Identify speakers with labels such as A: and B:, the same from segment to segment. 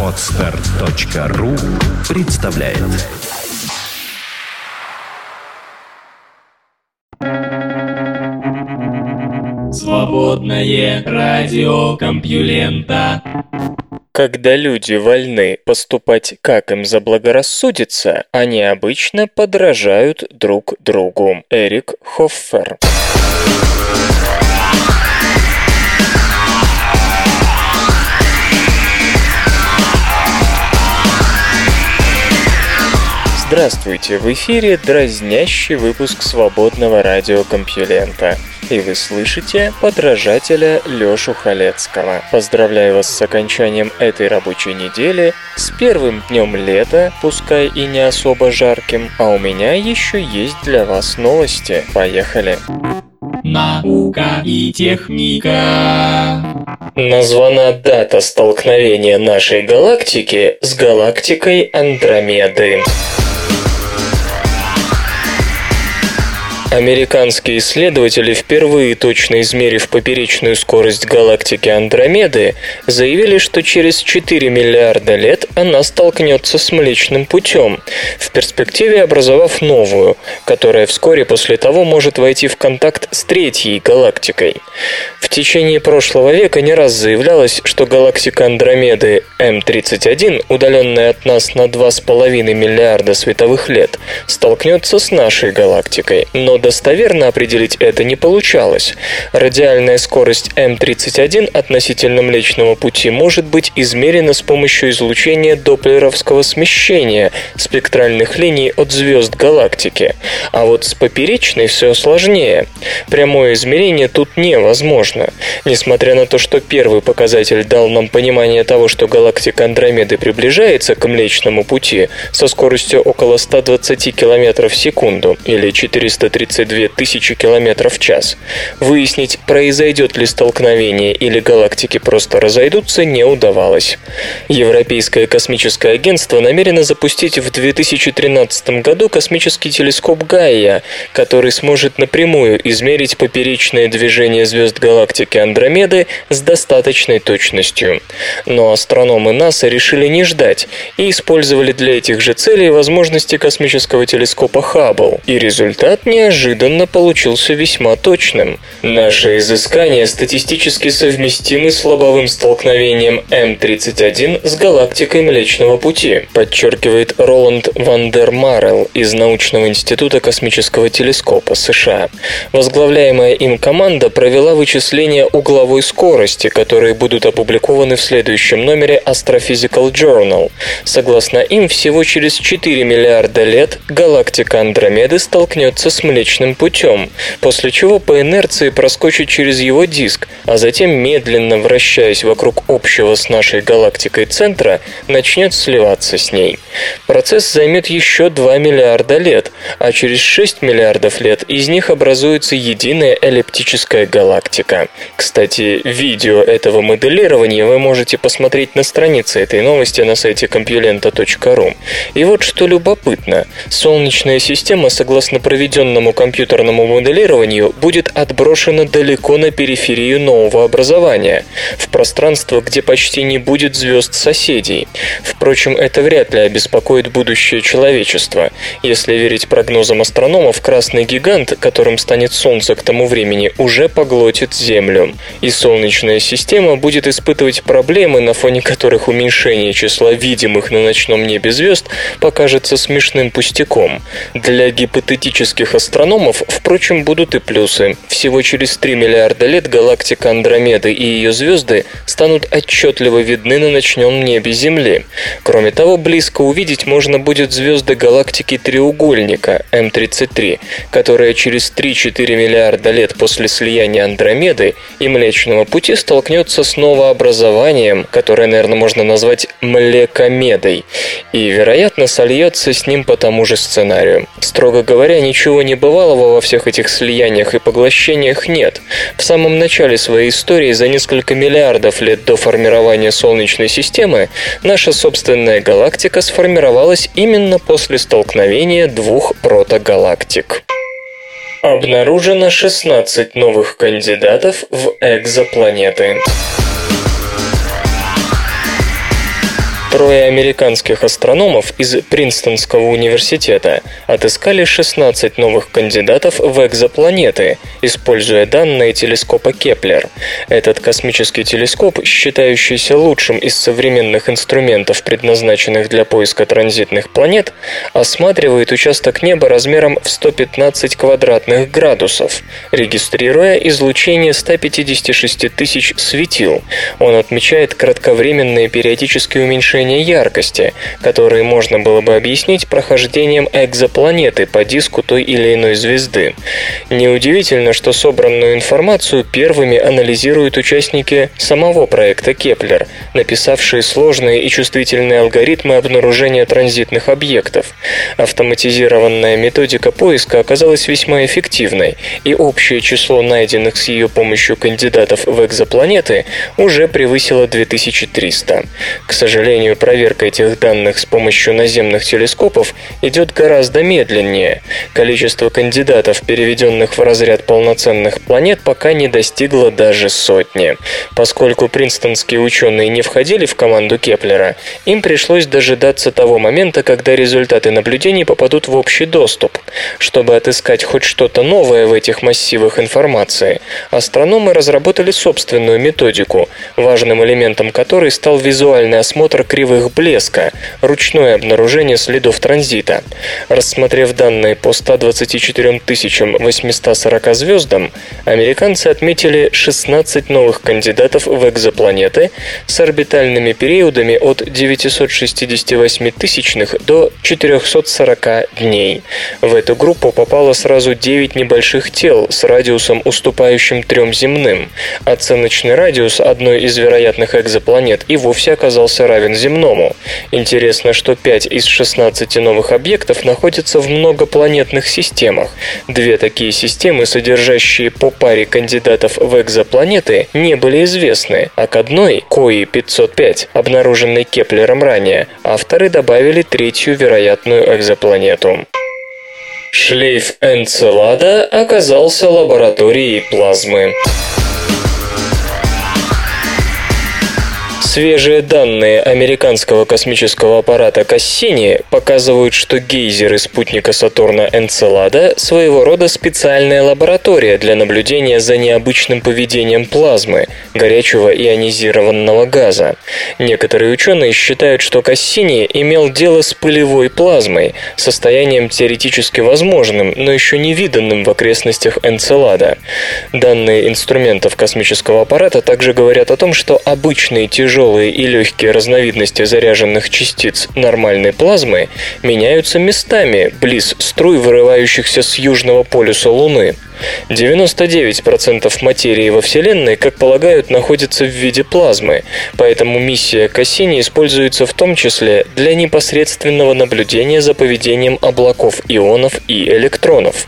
A: Отстар.ру представляет
B: Свободное радио Компьюлента
C: когда люди вольны поступать, как им заблагорассудится, они обычно подражают друг другу. Эрик Хоффер. Здравствуйте, в эфире дразнящий выпуск свободного радиокомпьюлента и вы слышите подражателя Лёшу Халецкого. Поздравляю вас с окончанием этой рабочей недели, с первым днем лета, пускай и не особо жарким, а у меня еще есть для вас новости. Поехали!
B: Наука и техника.
C: Названа дата столкновения нашей галактики с галактикой Андромеды. Американские исследователи, впервые точно измерив поперечную скорость галактики Андромеды, заявили, что через 4 миллиарда лет она столкнется с Млечным путем, в перспективе образовав новую, которая вскоре после того может войти в контакт с третьей галактикой. В течение прошлого века не раз заявлялось, что галактика Андромеды М31, удаленная от нас на 2,5 миллиарда световых лет, столкнется с нашей галактикой, но достоверно определить это не получалось. Радиальная скорость М31 относительно Млечного Пути может быть измерена с помощью излучения доплеровского смещения спектральных линий от звезд галактики. А вот с поперечной все сложнее. Прямое измерение тут невозможно. Несмотря на то, что первый показатель дал нам понимание того, что галактика Андромеды приближается к Млечному Пути со скоростью около 120 км в секунду или 430 32 тысячи километров в час. Выяснить, произойдет ли столкновение или галактики просто разойдутся, не удавалось. Европейское космическое агентство намерено запустить в 2013 году космический телескоп Гайя, который сможет напрямую измерить поперечное движение звезд галактики Андромеды с достаточной точностью. Но астрономы НАСА решили не ждать и использовали для этих же целей возможности космического телескопа Хаббл. И результат неожиданный неожиданно получился весьма точным. Наши изыскания статистически совместимы с лобовым столкновением М31 с галактикой Млечного Пути, подчеркивает Роланд Ван дер Марел из Научного института космического телескопа США. Возглавляемая им команда провела вычисления угловой скорости, которые будут опубликованы в следующем номере Astrophysical Journal. Согласно им, всего через 4 миллиарда лет галактика Андромеды столкнется с Млечным Млечным путем, после чего по инерции проскочит через его диск, а затем, медленно вращаясь вокруг общего с нашей галактикой центра, начнет сливаться с ней. Процесс займет еще 2 миллиарда лет, а через 6 миллиардов лет из них образуется единая эллиптическая галактика. Кстати, видео этого моделирования вы можете посмотреть на странице этой новости на сайте compulenta.ru. И вот что любопытно. Солнечная система, согласно проведенному компьютерному моделированию будет отброшена далеко на периферию нового образования, в пространство, где почти не будет звезд соседей. Впрочем, это вряд ли обеспокоит будущее человечества. Если верить прогнозам астрономов, красный гигант, которым станет Солнце к тому времени, уже поглотит Землю. И Солнечная система будет испытывать проблемы, на фоне которых уменьшение числа видимых на ночном небе звезд покажется смешным пустяком. Для гипотетических астрономов астрономов, впрочем, будут и плюсы. Всего через 3 миллиарда лет галактика Андромеды и ее звезды станут отчетливо видны на ночном небе Земли. Кроме того, близко увидеть можно будет звезды галактики Треугольника М33, которая через 3-4 миллиарда лет после слияния Андромеды и Млечного Пути столкнется с новообразованием, которое, наверное, можно назвать Млекомедой, и, вероятно, сольется с ним по тому же сценарию. Строго говоря, ничего не бывало Бывалого во всех этих слияниях и поглощениях нет. В самом начале своей истории, за несколько миллиардов лет до формирования Солнечной системы, наша собственная галактика сформировалась именно после столкновения двух протогалактик. Обнаружено 16 новых кандидатов в экзопланеты. Трое американских астрономов из Принстонского университета отыскали 16 новых кандидатов в экзопланеты, используя данные телескопа Кеплер. Этот космический телескоп, считающийся лучшим из современных инструментов, предназначенных для поиска транзитных планет, осматривает участок неба размером в 115 квадратных градусов, регистрируя излучение 156 тысяч светил. Он отмечает кратковременные периодические уменьшения яркости, которые можно было бы объяснить прохождением экзопланеты по диску той или иной звезды. Неудивительно, что собранную информацию первыми анализируют участники самого проекта Кеплер, написавшие сложные и чувствительные алгоритмы обнаружения транзитных объектов. Автоматизированная методика поиска оказалась весьма эффективной, и общее число найденных с ее помощью кандидатов в экзопланеты уже превысило 2300. К сожалению, проверка этих данных с помощью наземных телескопов идет гораздо медленнее. Количество кандидатов, переведенных в разряд полноценных планет, пока не достигло даже сотни. Поскольку принстонские ученые не входили в команду Кеплера, им пришлось дожидаться того момента, когда результаты наблюдений попадут в общий доступ. Чтобы отыскать хоть что-то новое в этих массивах информации, астрономы разработали собственную методику, важным элементом которой стал визуальный осмотр кривых блеска, ручное обнаружение следов транзита. Рассмотрев данные по 124 840 звездам, американцы отметили 16 новых кандидатов в экзопланеты с орбитальными периодами от 968 тысячных до 440 дней. В эту группу попало сразу 9 небольших тел с радиусом, уступающим трем земным. Оценочный радиус одной из вероятных экзопланет и вовсе оказался равен земному. Интересно, что 5 из 16 новых объектов находятся в многопланетных системах. Две такие системы, содержащие по паре кандидатов в экзопланеты, не были известны, а к одной, КОИ 505, обнаруженной Кеплером ранее, авторы добавили третью вероятную экзопланету. Шлейф Энцелада оказался лабораторией плазмы. Свежие данные американского космического аппарата Кассини показывают, что гейзеры спутника Сатурна Энцелада – своего рода специальная лаборатория для наблюдения за необычным поведением плазмы, горячего ионизированного газа. Некоторые ученые считают, что Кассини имел дело с пылевой плазмой, состоянием теоретически возможным, но еще не виданным в окрестностях Энцелада. Данные инструментов космического аппарата также говорят о том, что обычные тяжелые тяжелые и легкие разновидности заряженных частиц нормальной плазмы меняются местами близ струй, вырывающихся с южного полюса Луны. 99% материи во Вселенной, как полагают, находится в виде плазмы, поэтому миссия Кассини используется в том числе для непосредственного наблюдения за поведением облаков ионов и электронов.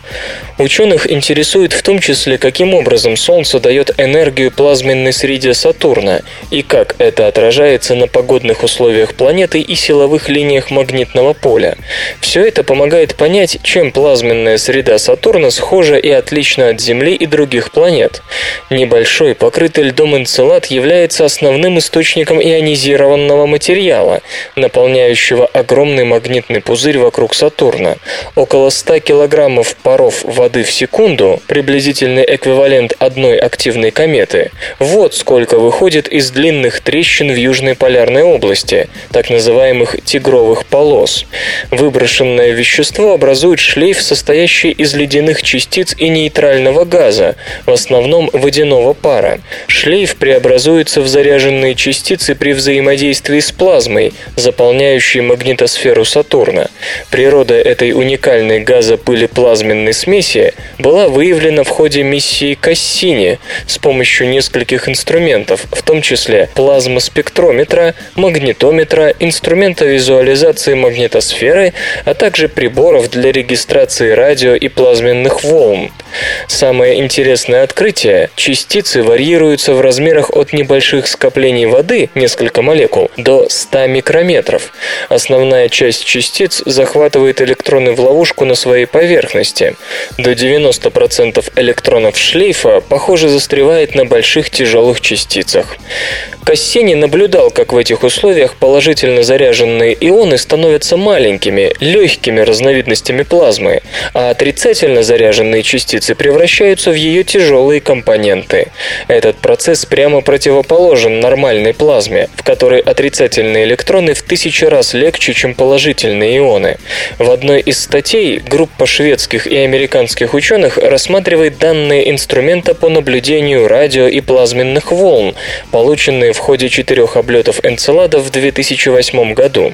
C: Ученых интересует в том числе, каким образом Солнце дает энергию плазменной среде Сатурна и как это отражается на погодных условиях планеты и силовых линиях магнитного поля. Все это помогает понять, чем плазменная среда Сатурна схожа и отличается отлично от Земли и других планет. Небольшой, покрытый льдом энцелад является основным источником ионизированного материала, наполняющего огромный магнитный пузырь вокруг Сатурна. Около 100 килограммов паров воды в секунду, приблизительный эквивалент одной активной кометы. Вот сколько выходит из длинных трещин в Южной полярной области, так называемых тигровых полос. Выброшенное вещество образует шлейф, состоящий из ледяных частиц и не нейтрального газа, в основном водяного пара. Шлейф преобразуется в заряженные частицы при взаимодействии с плазмой, заполняющей магнитосферу Сатурна. Природа этой уникальной газопыли-плазменной смеси была выявлена в ходе миссии Кассини с помощью нескольких инструментов, в том числе плазмоспектрометра, магнитометра, инструмента визуализации магнитосферы, а также приборов для регистрации радио и плазменных волн. Самое интересное открытие – частицы варьируются в размерах от небольших скоплений воды, несколько молекул, до 100 микрометров. Основная часть частиц захватывает электроны в ловушку на своей поверхности. До 90% электронов шлейфа, похоже, застревает на больших тяжелых частицах. Кассини наблюдал, как в этих условиях положительно заряженные ионы становятся маленькими, легкими разновидностями плазмы, а отрицательно заряженные частицы превращаются в ее тяжелые компоненты. Этот процесс прямо противоположен нормальной плазме, в которой отрицательные электроны в тысячи раз легче, чем положительные ионы. В одной из статей группа шведских и американских ученых рассматривает данные инструмента по наблюдению радио и плазменных волн, полученные в ходе четырех облетов Энцелада в 2008 году.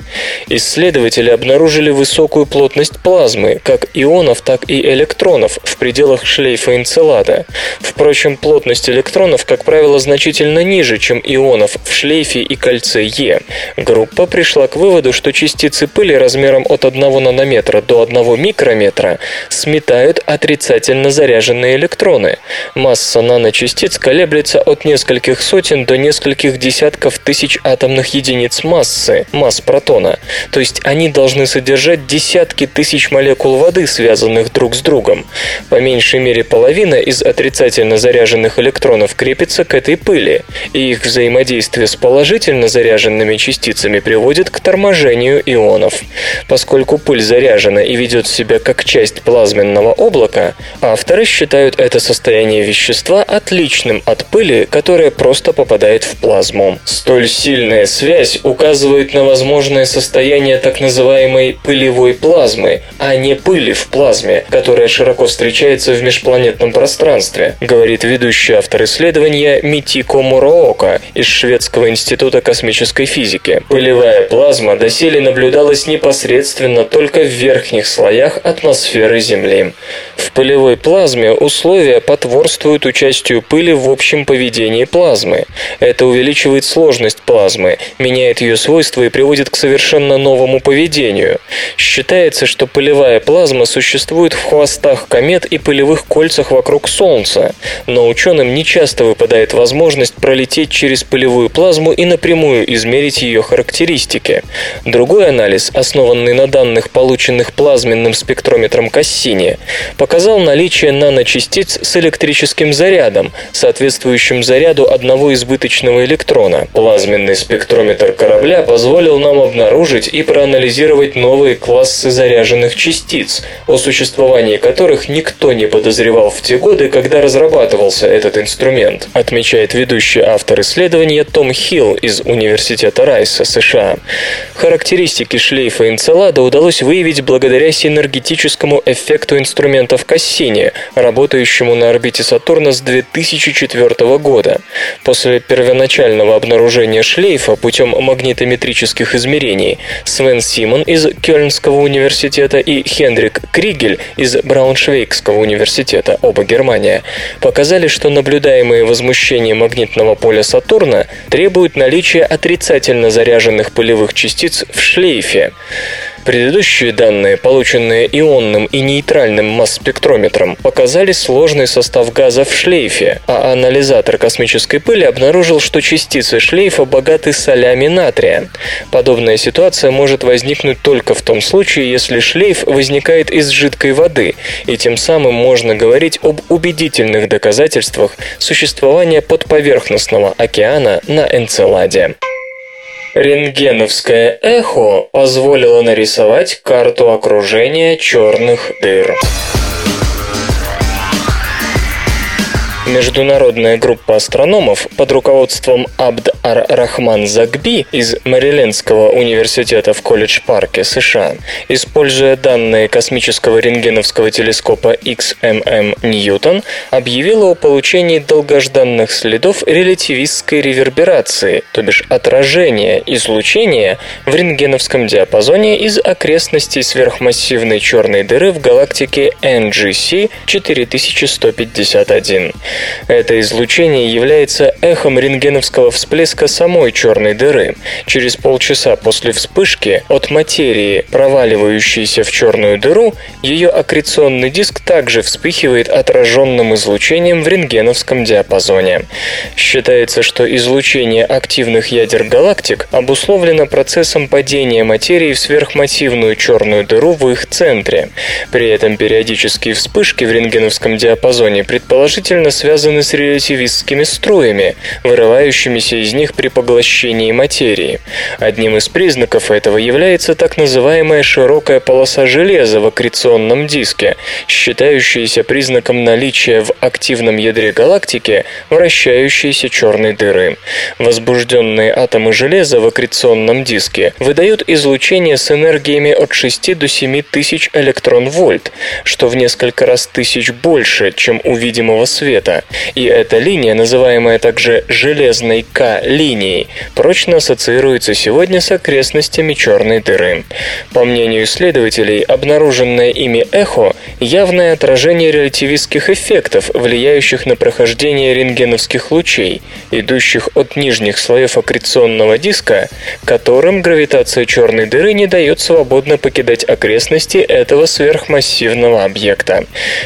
C: Исследователи обнаружили высокую плотность плазмы, как ионов, так и электронов, в пределах шлейфа Энцелада. Впрочем, плотность электронов, как правило, значительно ниже, чем ионов в шлейфе и кольце Е. Группа пришла к выводу, что частицы пыли размером от 1 нанометра до 1 микрометра сметают отрицательно заряженные электроны. Масса наночастиц колеблется от нескольких сотен до нескольких десятков тысяч атомных единиц массы, масс протона. То есть они должны содержать десятки тысяч молекул воды, связанных друг с другом. По меньшей мере половина из отрицательно заряженных электронов крепится к этой пыли, и их взаимодействие с положительно заряженными частицами приводит к торможению ионов. Поскольку пыль заряжена и ведет себя как часть плазменного облака, авторы считают это состояние вещества отличным от пыли, которая просто попадает в плазму. Столь сильная связь указывает на возможное состояние так называемой пылевой плазмы, а не пыли в плазме, которая широко встречается в межпланетном пространстве, говорит ведущий автор исследования Митико Муроока из Шведского института космической физики. Пылевая плазма доселе наблюдалась непосредственно только в верхних слоях атмосферы Земли. В пылевой плазме условия потворствуют участию пыли в общем поведении плазмы. Это увеличивает сложность плазмы, меняет ее свойства и приводит к совершенно новому поведению. Считается, что пылевая плазма существует в хвостах комет и пылевых кольцах вокруг Солнца, но ученым не часто выпадает возможность пролететь через пылевую плазму и напрямую измерить ее характеристики. Другой анализ, основанный на данных, полученных плазменным спектрометром Кассини, показал наличие наночастиц с электрическим зарядом, соответствующим заряду одного избыточного электрона. Плазменный спектрометр корабля позволил нам обнаружить и проанализировать новые классы заряженных частиц, о существовании которых никто не подозревал в те годы, когда разрабатывался этот инструмент, отмечает ведущий автор исследования Том Хилл из Университета Райса, США. Характеристики шлейфа Энцелада удалось выявить благодаря синергетическому эффекту инструментов Кассини, работающему на орбите Сатурна с 2004 года. После первоначального обнаружения шлейфа путем магнитометрических измерений Свен Симон из Кёльнского университета и Хендрик Кригель из Брауншвейгского университета, оба Германия, показали, что наблюдаемые возмущения магнитного поля Сатурна требуют наличия отрицательно заряженных пылевых частиц в шлейфе. Предыдущие данные, полученные ионным и нейтральным масс-спектрометром, показали сложный состав газа в шлейфе, а анализатор космической пыли обнаружил, что частицы шлейфа богаты солями натрия. Подобная ситуация может возникнуть только в том случае, если шлейф возникает из жидкой воды, и тем самым можно говорить об убедительных доказательствах существования подповерхностного океана на Энцеладе. Рентгеновское эхо позволило нарисовать карту окружения черных дыр. Международная группа астрономов под руководством Абд Ар-Рахман Загби из Мэрилендского университета в Колледж-парке, США, используя данные космического рентгеновского телескопа XMM Ньютон, объявила о получении долгожданных следов релятивистской реверберации, то бишь отражения излучения в рентгеновском диапазоне из окрестностей сверхмассивной черной дыры в галактике NGC 4151. Это излучение является эхом рентгеновского всплеска самой черной дыры. Через полчаса после вспышки от материи, проваливающейся в черную дыру, ее аккреционный диск также вспыхивает отраженным излучением в рентгеновском диапазоне. Считается, что излучение активных ядер галактик обусловлено процессом падения материи в сверхмассивную черную дыру в их центре. При этом периодические вспышки в рентгеновском диапазоне предположительно связаны с релятивистскими струями, вырывающимися из них при поглощении материи. Одним из признаков этого является так называемая широкая полоса железа в аккреционном диске, считающаяся признаком наличия в активном ядре галактики вращающейся черной дыры. Возбужденные атомы железа в аккреционном диске выдают излучение с энергиями от 6 до 7 тысяч электрон-вольт, что в несколько раз тысяч больше, чем у видимого света. И эта линия, называемая также железной К-линией, прочно ассоциируется сегодня с окрестностями черной дыры. По мнению исследователей, обнаруженное ими эхо – явное отражение релятивистских эффектов, влияющих на прохождение рентгеновских лучей, идущих от нижних слоев аккреционного диска, которым гравитация черной дыры не дает свободно покидать окрестности этого сверхмассивного объекта.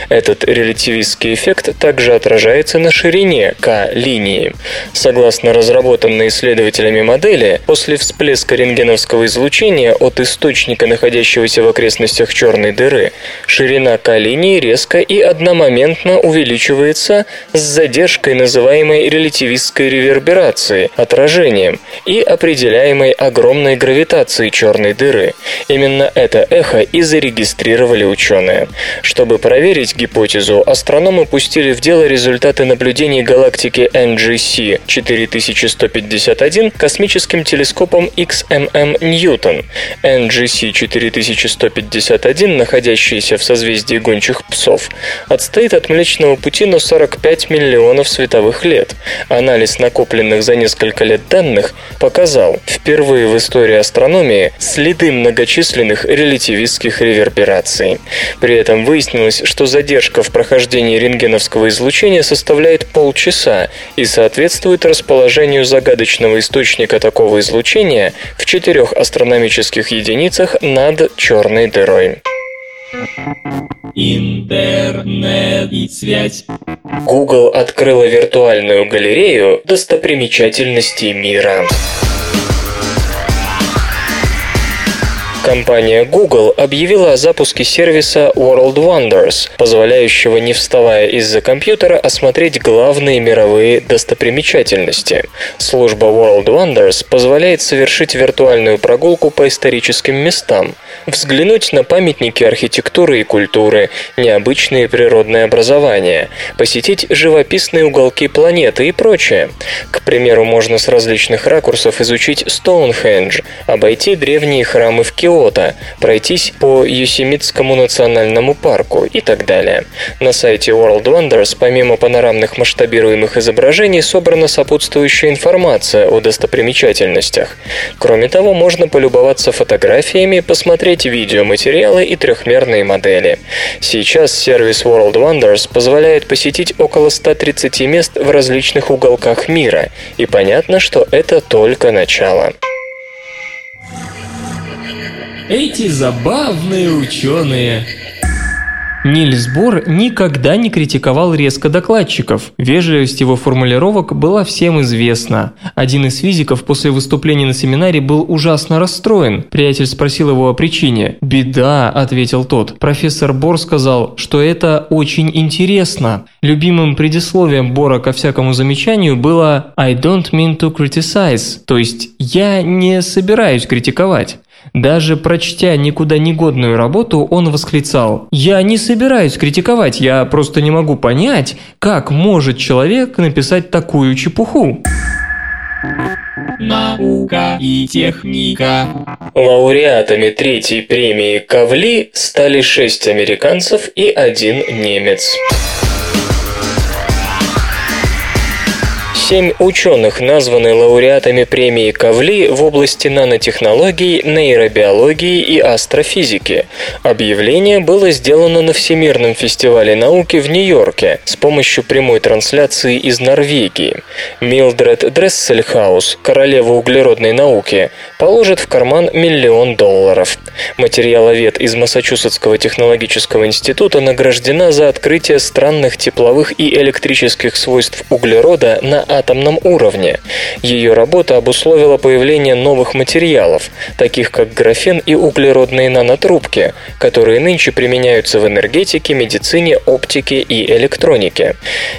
C: Этот релятивистский эффект также отражается на ширине К-линии. Согласно разработанной исследователями модели, после всплеска рентгеновского излучения от источника, находящегося в окрестностях черной дыры, ширина К-линии резко и одномоментно увеличивается с задержкой, называемой релятивистской реверберацией, отражением, и определяемой огромной гравитацией черной дыры. Именно это эхо и зарегистрировали ученые. Чтобы проверить гипотезу, астрономы пустили в дело результаты наблюдений галактики NGC 4151 космическим телескопом XMM Ньютон. NGC 4151, находящийся в созвездии гончих псов, отстоит от Млечного Пути на 45 миллионов световых лет. Анализ накопленных за несколько лет данных показал впервые в истории астрономии следы многочисленных релятивистских ревербераций. При этом выяснилось, что задержка в прохождении рентгеновского излучения составляет полчаса и соответствует расположению загадочного источника такого излучения в четырех астрономических единицах над черной дырой.
B: Интернет и связь.
C: Google открыла виртуальную галерею достопримечательностей мира. Компания Google объявила о запуске сервиса World Wonders, позволяющего, не вставая из-за компьютера, осмотреть главные мировые достопримечательности. Служба World Wonders позволяет совершить виртуальную прогулку по историческим местам, взглянуть на памятники архитектуры и культуры, необычные природные образования, посетить живописные уголки планеты и прочее. К примеру, можно с различных ракурсов изучить Стоунхендж, обойти древние храмы в Киото, Киото, пройтись по Юсемитскому национальному парку и так далее. На сайте World Wonders помимо панорамных масштабируемых изображений собрана сопутствующая информация о достопримечательностях. Кроме того, можно полюбоваться фотографиями, посмотреть видеоматериалы и трехмерные модели. Сейчас сервис World Wonders позволяет посетить около 130 мест в различных уголках мира, и понятно, что это только начало.
B: Эти забавные ученые.
D: Нильс Бор никогда не критиковал резко докладчиков. Вежливость его формулировок была всем известна. Один из физиков после выступления на семинаре был ужасно расстроен. Приятель спросил его о причине. «Беда», – ответил тот. Профессор Бор сказал, что это очень интересно. Любимым предисловием Бора ко всякому замечанию было «I don't mean to criticize», то есть «я не собираюсь критиковать». Даже прочтя никуда негодную работу, он восклицал «Я не собираюсь критиковать, я просто не могу понять, как может человек написать такую чепуху».
B: Наука и техника.
C: Лауреатами третьей премии Кавли стали шесть американцев и один немец. Семь ученых названы лауреатами премии Кавли в области нанотехнологий, нейробиологии и астрофизики. Объявление было сделано на Всемирном фестивале науки в Нью-Йорке с помощью прямой трансляции из Норвегии. Милдред Дрессельхаус, королева углеродной науки, положит в карман миллион долларов. Материаловед из Массачусетского технологического института награждена за открытие странных тепловых и электрических свойств углерода на атомном уровне. Ее работа обусловила появление новых материалов, таких как графен и углеродные нанотрубки, которые нынче применяются в энергетике, медицине, оптике и электронике.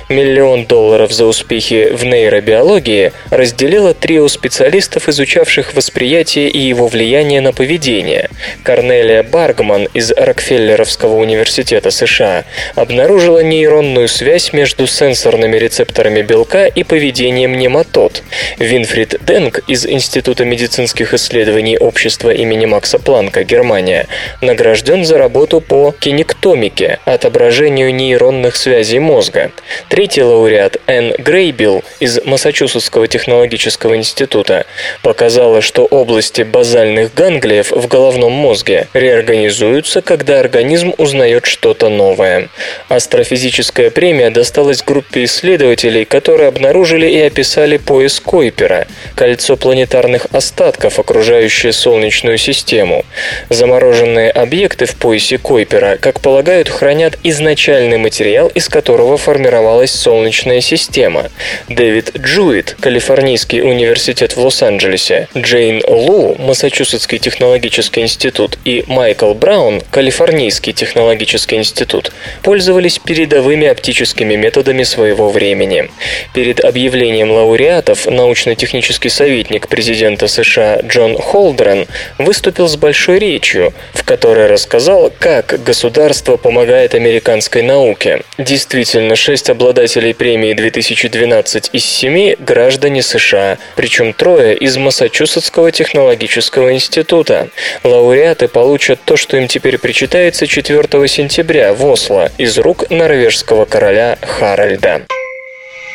C: Миллион долларов за успехи в нейробиологии разделило трио специалистов, изучавших восприятие и его влияние на поведение. Корнелия Баргман из Рокфеллеровского университета США обнаружила нейронную связь между сенсорными рецепторами белка и поведением нематод. Винфрид Денг из Института медицинских исследований общества имени Макса Планка, Германия, награжден за работу по кинектомике, отображению нейронных связей мозга. Третий лауреат Энн Грейбил из Массачусетского технологического института показала, что области базальных ганглиев в головном мозге реорганизуются, когда организм узнает что-то новое. Астрофизическая премия досталась группе исследователей, которые обнаружили и описали пояс Койпера – кольцо планетарных остатков, окружающее Солнечную систему. Замороженные объекты в поясе Койпера, как полагают, хранят изначальный материал, из которого формировалась Солнечная система. Дэвид Джуит, Калифорнийский университет в Лос-Анджелесе, Джейн Лу, Массачусетский технологический институт и Майкл Браун, Калифорнийский технологический институт, пользовались передовыми оптическими методами своего времени. Перед объявлением лауреатов научно-технический советник президента США Джон Холдрен выступил с большой речью, в которой рассказал, как государство помогает американской науке. Действительно, шесть обладателей премии 2012 из семи – граждане США, причем трое из Массачусетского технологического института. Лауреаты получат то, что им теперь причитается 4 сентября в Осло из рук норвежского короля Харальда.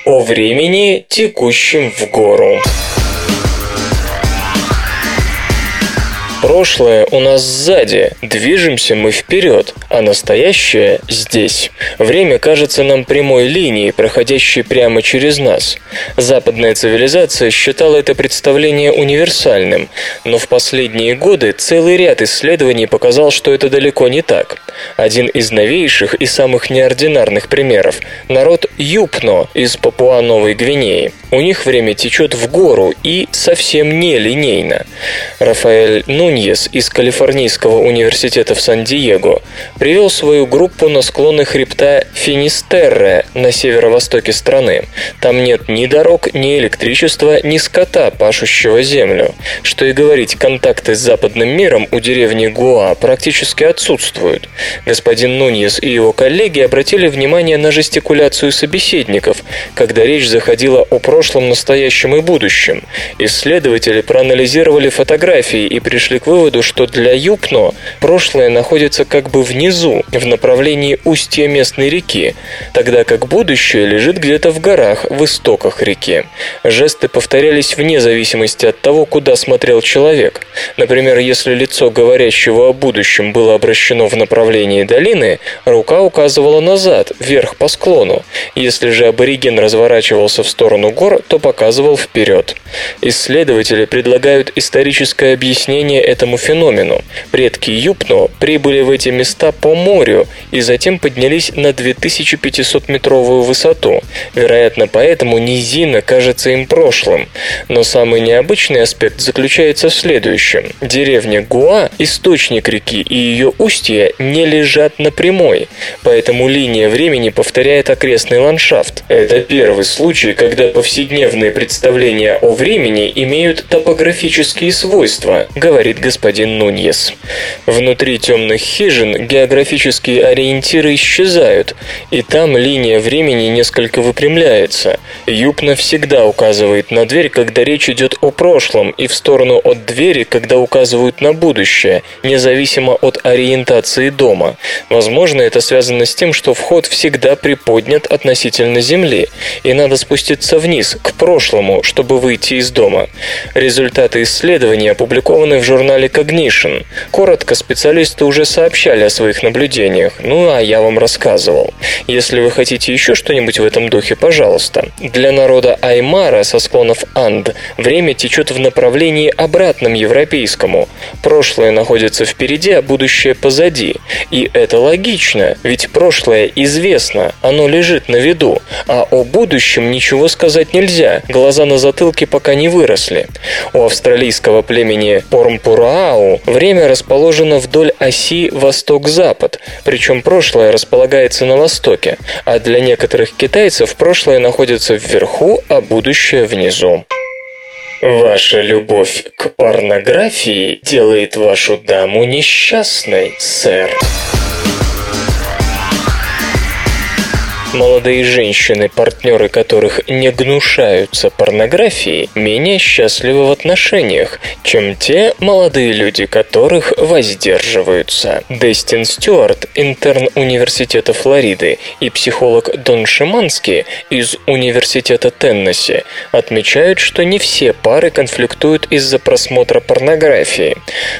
C: О времени, текущем в гору. Прошлое у нас сзади, движемся мы вперед, а настоящее здесь. Время кажется нам прямой линией, проходящей прямо через нас. Западная цивилизация считала это представление универсальным, но в последние годы целый ряд исследований показал, что это далеко не так. Один из новейших и самых неординарных примеров – народ Юпно из Папуа-Новой Гвинеи. У них время течет в гору и совсем не линейно. Рафаэль Нуньес из Калифорнийского университета в Сан-Диего привел свою группу на склоны хребта Финистерре на северо-востоке страны. Там нет ни дорог, ни электричества, ни скота, пашущего землю. Что и говорить, контакты с западным миром у деревни Гуа практически отсутствуют. Господин Нуньес и его коллеги обратили внимание на жестикуляцию собеседников, когда речь заходила о прошлом, настоящем и будущем. Исследователи проанализировали фотографии и пришли к выводу, что для Юпно прошлое находится как бы внизу, в направлении устья местной реки, тогда как будущее лежит где-то в горах, в истоках реки. Жесты повторялись вне зависимости от того, куда смотрел человек. Например, если лицо говорящего о будущем было обращено в направлении долины, рука указывала назад, вверх по склону. Если же абориген разворачивался в сторону гор, то показывал вперед. Исследователи предлагают историческое объяснение этому феномену. Предки Юпно прибыли в эти места по морю и затем поднялись на 2500-метровую высоту. Вероятно, поэтому низина кажется им прошлым. Но самый необычный аспект заключается в следующем. Деревня Гуа, источник реки и ее устье не лежат на прямой, поэтому линия времени повторяет окрестный ландшафт. Это первый случай, когда повседневные представления о времени имеют топографические свойства, говорит господин Нуньес. Внутри темных хижин географические ориентиры исчезают, и там линия времени несколько выпрямляется. Юпна всегда указывает на дверь, когда речь идет о прошлом, и в сторону от двери, когда указывают на будущее, независимо от ориентации дома. Возможно, это связано с тем, что вход всегда приподнят относительно земли, и надо спуститься вниз, к прошлому, чтобы выйти из дома. Результаты исследования опубликованы в журнале Cognition. Коротко специалисты уже сообщали о своих наблюдениях, ну а я вам рассказывал. Если вы хотите еще что-нибудь в этом духе, пожалуйста. Для народа Аймара со склонов Анд время течет в направлении обратном европейскому. Прошлое находится впереди, а будущее позади. И это логично, ведь прошлое известно, оно лежит на виду, а о будущем ничего сказать нельзя, глаза на затылке пока не выросли. У австралийского племени Пормпураау время расположено вдоль оси восток-запад, причем прошлое располагается на востоке, а для некоторых китайцев прошлое находится вверху, а будущее внизу. Ваша любовь к порнографии делает вашу даму несчастной, сэр. Молодые женщины, партнеры которых не гнушаются порнографией, менее счастливы в отношениях, чем те молодые люди, которых воздерживаются. Дестин Стюарт, интерн Университета Флориды, и психолог Дон Шиманский из Университета Теннесси отмечают, что не все пары конфликтуют из-за просмотра порнографии.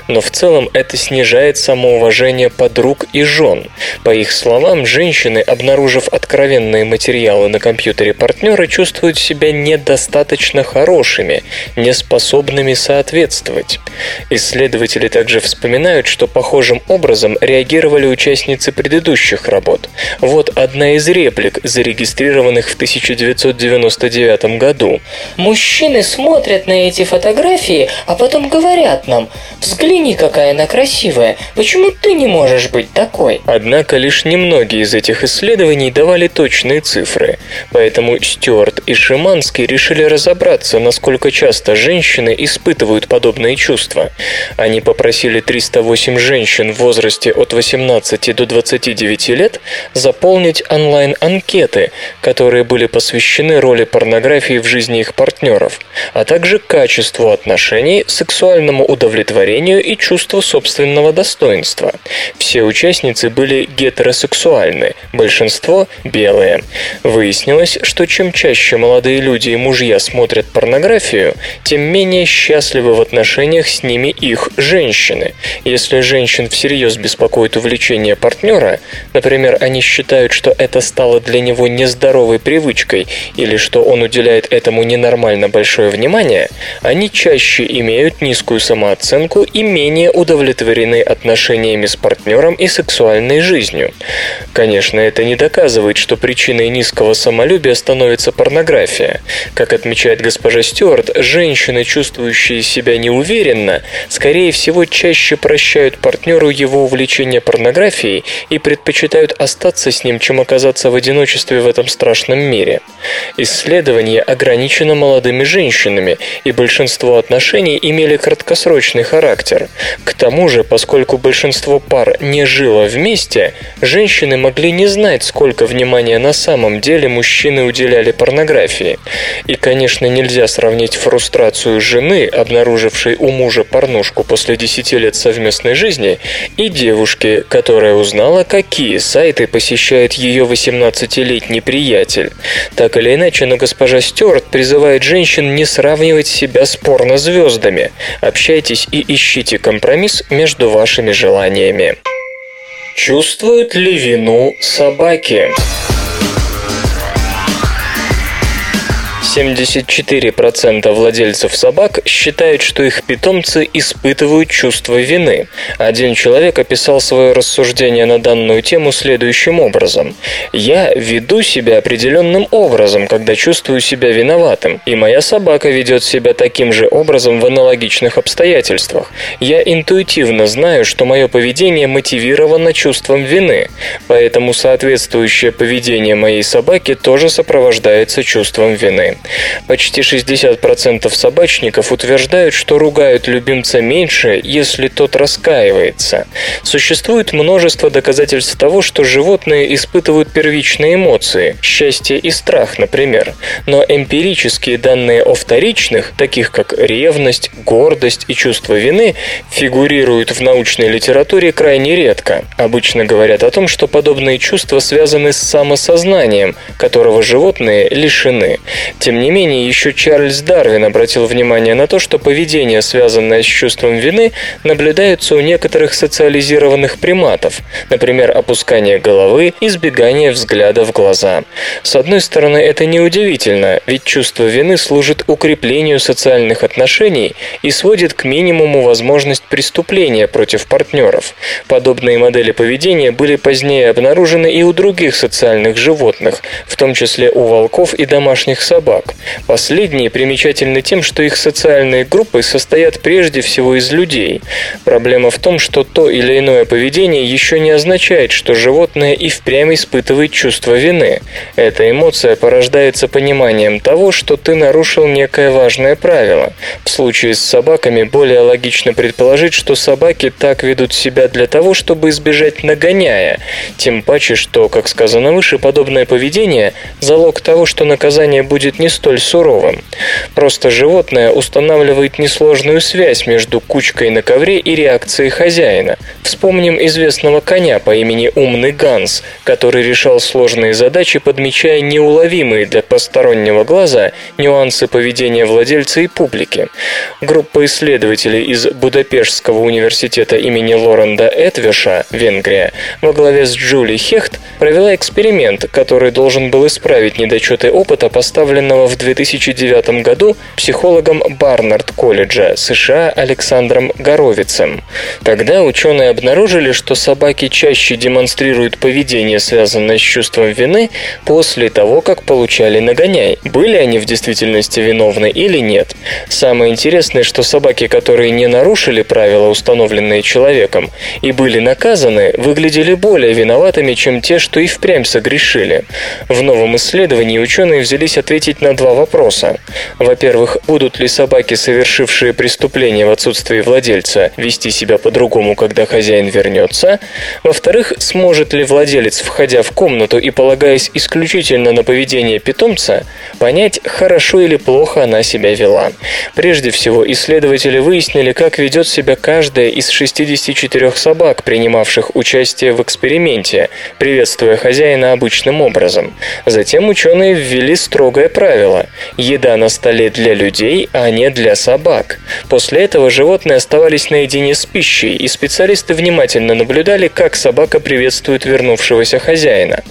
C: Но в целом это снижает самоуважение подруг и жен. По их словам, женщины, обнаружив откровенность откровенные материалы на компьютере партнера чувствуют себя недостаточно хорошими, неспособными соответствовать. Исследователи также вспоминают, что похожим образом реагировали участницы предыдущих работ. Вот одна из реплик, зарегистрированных в 1999 году.
E: «Мужчины смотрят на эти фотографии, а потом говорят нам, взгляни, какая она красивая, почему ты не можешь быть такой?»
C: Однако лишь немногие из этих исследований давали точные цифры, поэтому Стюарт и Шиманский решили разобраться, насколько часто женщины испытывают подобные чувства. Они попросили 308 женщин в возрасте от 18 до 29 лет заполнить онлайн-анкеты, которые были посвящены роли порнографии в жизни их партнеров, а также качеству отношений, сексуальному удовлетворению и чувству собственного достоинства. Все участницы были гетеросексуальны, большинство – белые. Выяснилось, что чем чаще молодые люди и мужья смотрят порнографию, тем менее счастливы в отношениях с ними их женщины. Если женщин всерьез беспокоит увлечение партнера, например, они считают, что это стало для него нездоровой привычкой или что он уделяет этому ненормально большое внимание, они чаще имеют низкую самооценку и менее удовлетворены отношениями с партнером и сексуальной жизнью. Конечно, это не доказывает, что причиной низкого самолюбия становится порнография. Как отмечает госпожа Стюарт, женщины, чувствующие себя неуверенно, скорее всего чаще прощают партнеру его увлечение порнографией и предпочитают остаться с ним, чем оказаться в одиночестве в этом страшном мире. Исследование ограничено молодыми женщинами, и большинство отношений имели краткосрочный характер. К тому же, поскольку большинство пар не жило вместе, женщины могли не знать, сколько внимания на самом деле мужчины уделяли порнографии. И, конечно, нельзя сравнить фрустрацию жены, обнаружившей у мужа порнушку после 10 лет совместной жизни, и девушки, которая узнала, какие сайты посещает ее 18-летний приятель. Так или иначе, но госпожа Стюарт призывает женщин не сравнивать себя с порнозвездами. Общайтесь и ищите компромисс между вашими желаниями. Чувствуют ли вину собаки? 74% владельцев собак считают, что их питомцы испытывают чувство вины. Один человек описал свое рассуждение на данную тему следующим образом. «Я веду себя определенным образом, когда чувствую себя виноватым, и моя собака ведет себя таким же образом в аналогичных обстоятельствах. Я интуитивно знаю, что мое поведение мотивировано чувством вины, поэтому соответствующее поведение моей собаки тоже сопровождается чувством вины. Почти 60% собачников утверждают, что ругают любимца меньше, если тот раскаивается. Существует множество доказательств того, что животные испытывают первичные эмоции – счастье и страх, например. Но эмпирические данные о вторичных, таких как ревность, гордость и чувство вины, фигурируют в научной литературе крайне редко. Обычно говорят о том, что подобные чувства связаны с самосознанием, которого животные лишены. Тем не менее, еще Чарльз Дарвин обратил внимание на то, что поведение, связанное с чувством вины, наблюдается у некоторых социализированных приматов, например, опускание головы, избегание взгляда в глаза. С одной стороны, это неудивительно, ведь чувство вины служит укреплению социальных отношений и сводит к минимуму возможность преступления против партнеров. Подобные модели поведения были позднее обнаружены и у других социальных животных, в том числе у волков и домашних собак. Последние примечательны тем, что их социальные группы состоят прежде всего из людей. Проблема в том, что то или иное поведение еще не означает, что животное и впрямь испытывает чувство вины. Эта эмоция порождается пониманием того, что ты нарушил некое важное правило. В случае с собаками более логично предположить, что собаки так ведут себя для того, чтобы избежать нагоняя, тем паче, что, как сказано выше, подобное поведение – залог того, что наказание будет не столь суровым. Просто животное устанавливает несложную связь между кучкой на ковре и реакцией хозяина. Вспомним известного коня по имени Умный Ганс, который решал сложные задачи, подмечая неуловимые для постороннего глаза нюансы поведения владельца и публики. Группа исследователей из Будапештского университета имени Лоренда Этвиша, Венгрия, во главе с Джули Хехт провела эксперимент, который должен был исправить недочеты опыта, поставленного в 2009 году психологом Барнард колледжа США Александром Горовицем. Тогда ученые обнаружили, что собаки чаще демонстрируют поведение, связанное с чувством вины, после того, как получали нагоняй. Были они в действительности виновны или нет. Самое интересное, что собаки, которые не нарушили правила, установленные человеком, и были наказаны, выглядели более виноватыми, чем те, что и впрямь согрешили. В новом исследовании ученые взялись ответить на два вопроса. Во-первых, будут ли собаки, совершившие преступление в отсутствии владельца, вести себя по-другому, когда хозяин вернется? Во-вторых, сможет ли владелец, входя в комнату и полагаясь исключительно на поведение питомца, понять, хорошо или плохо она себя вела? Прежде всего, исследователи выяснили, как ведет себя каждая из 64 собак, принимавших участие в эксперименте, приветствуя хозяина обычным образом. Затем ученые ввели строгое правило – еда на столе для людей, а не для собак. После этого животные оставались наедине с пищей, и специалисты внимательно наблюдали, как собака приветствует вернувшегося хозяина.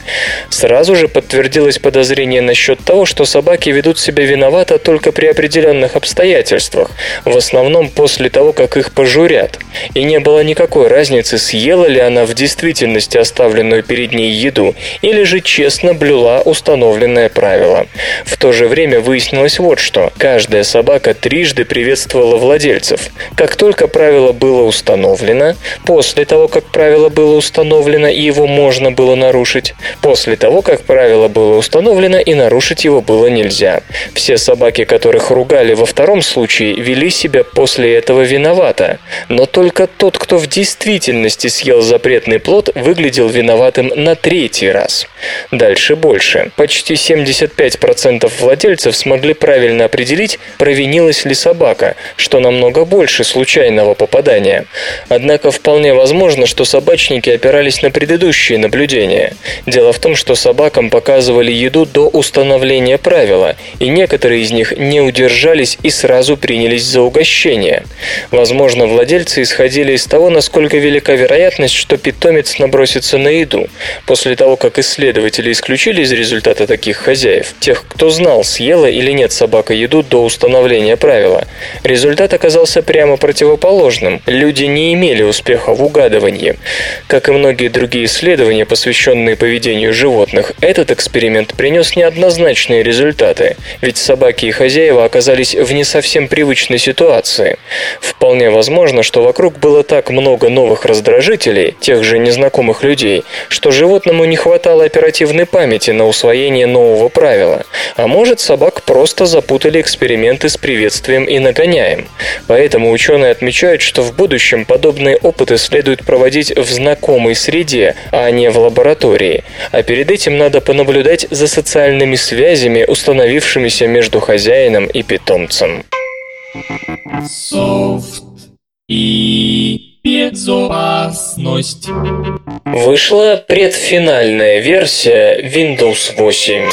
C: Сразу же подтвердилось подозрение насчет того, что собаки ведут себя виновато только при определенных обстоятельствах, в основном после того, как их пожурят. И не было никакой разницы, съела ли она в действительности оставленную перед ней еду, или же честно блюла установленное правило. В то же время выяснилось вот что. Каждая собака трижды приветствовала владельцев. Как только правило было установлено, после того, как правило было установлено и его можно было нарушить, после того, как правило было установлено и нарушить его было нельзя. Все собаки, которых ругали во втором случае, вели себя после этого виновато. Но только тот, кто в действительности съел запретный плод, выглядел виноватым на третий раз. Дальше больше. Почти 75% владельцев смогли правильно определить, провинилась ли собака, что намного больше случайного попадания. Однако вполне возможно, что собачники опирались на предыдущие наблюдения. Дело в том, что собакам показывали еду до установления правила, и некоторые из них не удержались и сразу принялись за угощение. Возможно, владельцы исходили из того, насколько велика вероятность, что питомец набросится на еду. После того, как исследователи исключили из результата таких хозяев, тех, кто знал, съела или нет собака еду до установления правила, результат оказался прямо противоположным. Люди не имели успеха в угадывании. Как и многие другие исследования, посвященные поведению животных, этот эксперимент принес неоднозначные результаты, ведь собаки и хозяева оказались в не совсем привычной ситуации. Вполне возможно, что вокруг было так много новых раздражителей, тех же незнакомых людей, что животному не хватало оперативной памяти на усвоение нового правила. А может, собак просто запутали эксперименты с приветствием и нагоняем. Поэтому ученые отмечают, что в будущем подобные опыты следует проводить в знакомой среде, а не в лаборатории. А перед этим надо понаблюдать за социальными связями, установившимися между хозяином и питомцем.
B: Софт и безопасность.
C: Вышла предфинальная версия Windows 8.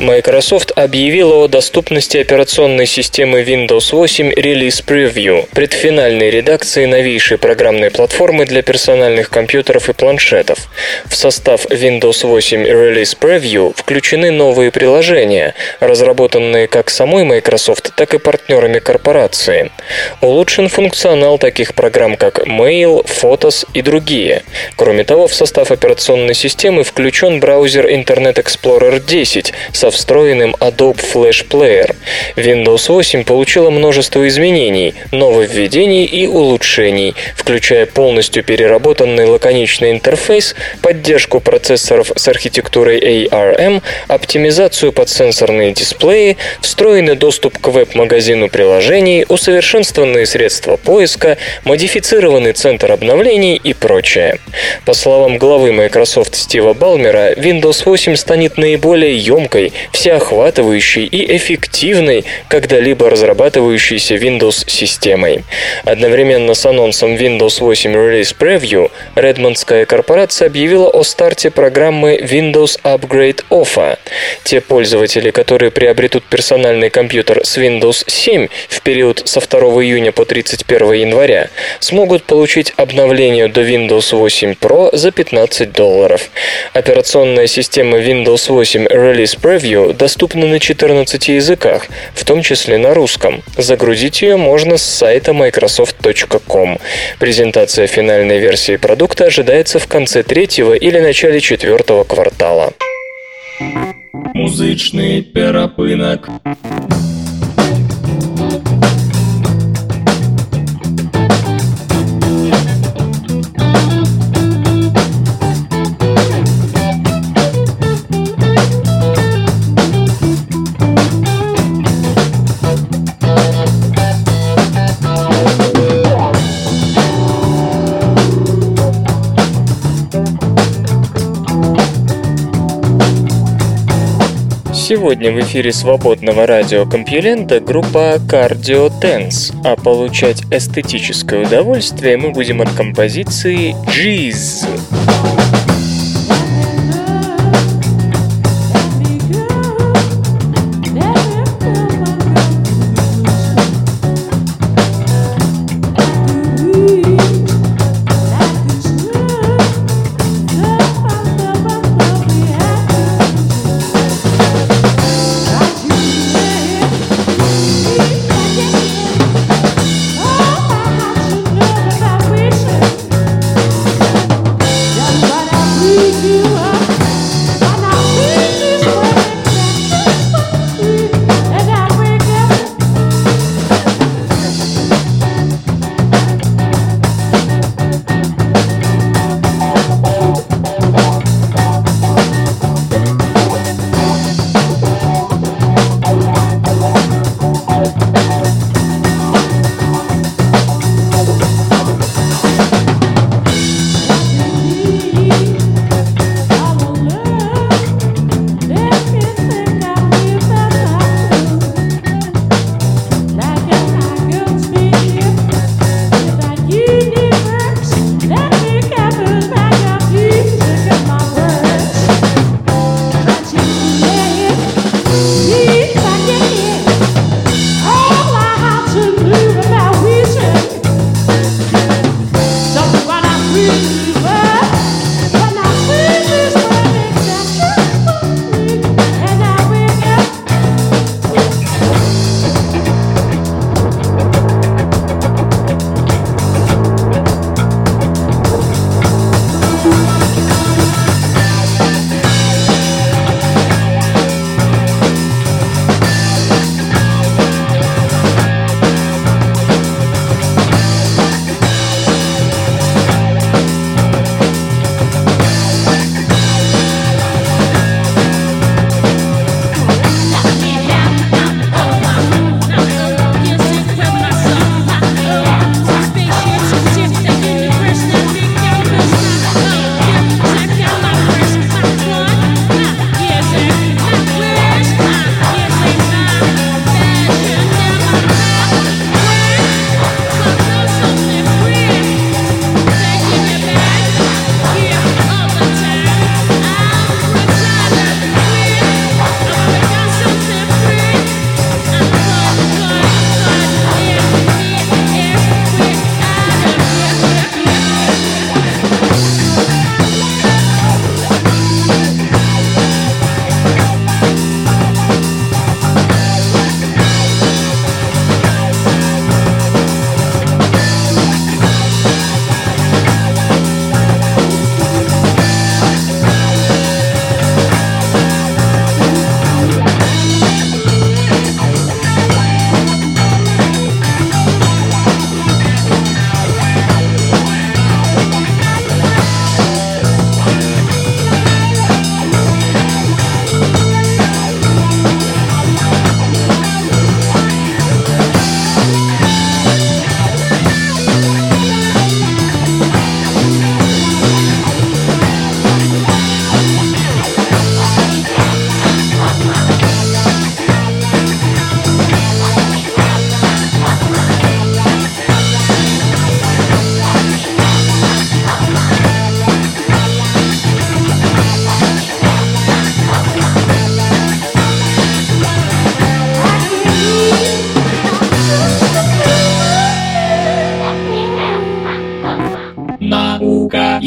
C: Microsoft объявила о доступности операционной системы Windows 8 Release Preview, предфинальной редакции новейшей программной платформы для персональных компьютеров и планшетов. В состав Windows 8 Release Preview включены новые приложения, разработанные как самой Microsoft, так и партнерами корпорации. Улучшен функционал таких программ, как Mail, Photos и другие. Кроме того, в состав операционной системы включен браузер Internet Explorer 10 со встроенным Adobe Flash Player. Windows 8 получила множество изменений, нововведений и улучшений, включая полностью переработанный лаконичный интерфейс, поддержку процессоров с архитектурой ARM, оптимизацию под сенсорные дисплеи, встроенный доступ к веб-магазину приложений, усовершенствованные средства поиска, модифицированный центр обновлений и прочее. По словам главы Microsoft Стива Балмера, Windows 8 станет наиболее емкой, всеохватывающей и эффективной, когда-либо разрабатывающейся Windows-системой. Одновременно с анонсом Windows 8 Release Preview, Редмондская корпорация объявила о старте программы Windows Upgrade Offer. Те пользователи, которые приобретут персональный компьютер с Windows 7 в период со 2 июня по 31 января, смогут получить обновление до Windows 8 Pro за 15 долларов. Операционная система Windows 8 Release Preview доступна на 14 языках, в том числе на русском. Загрузить ее можно с сайта microsoft.com. Презентация финальной версии продукта ожидается в конце третьего или начале четвертого квартала.
B: Музичний перепинок.
C: Сегодня в эфире свободного радиокомпьюлента группа Cardio Dance, а получать эстетическое удовольствие мы будем от композиции Jeez.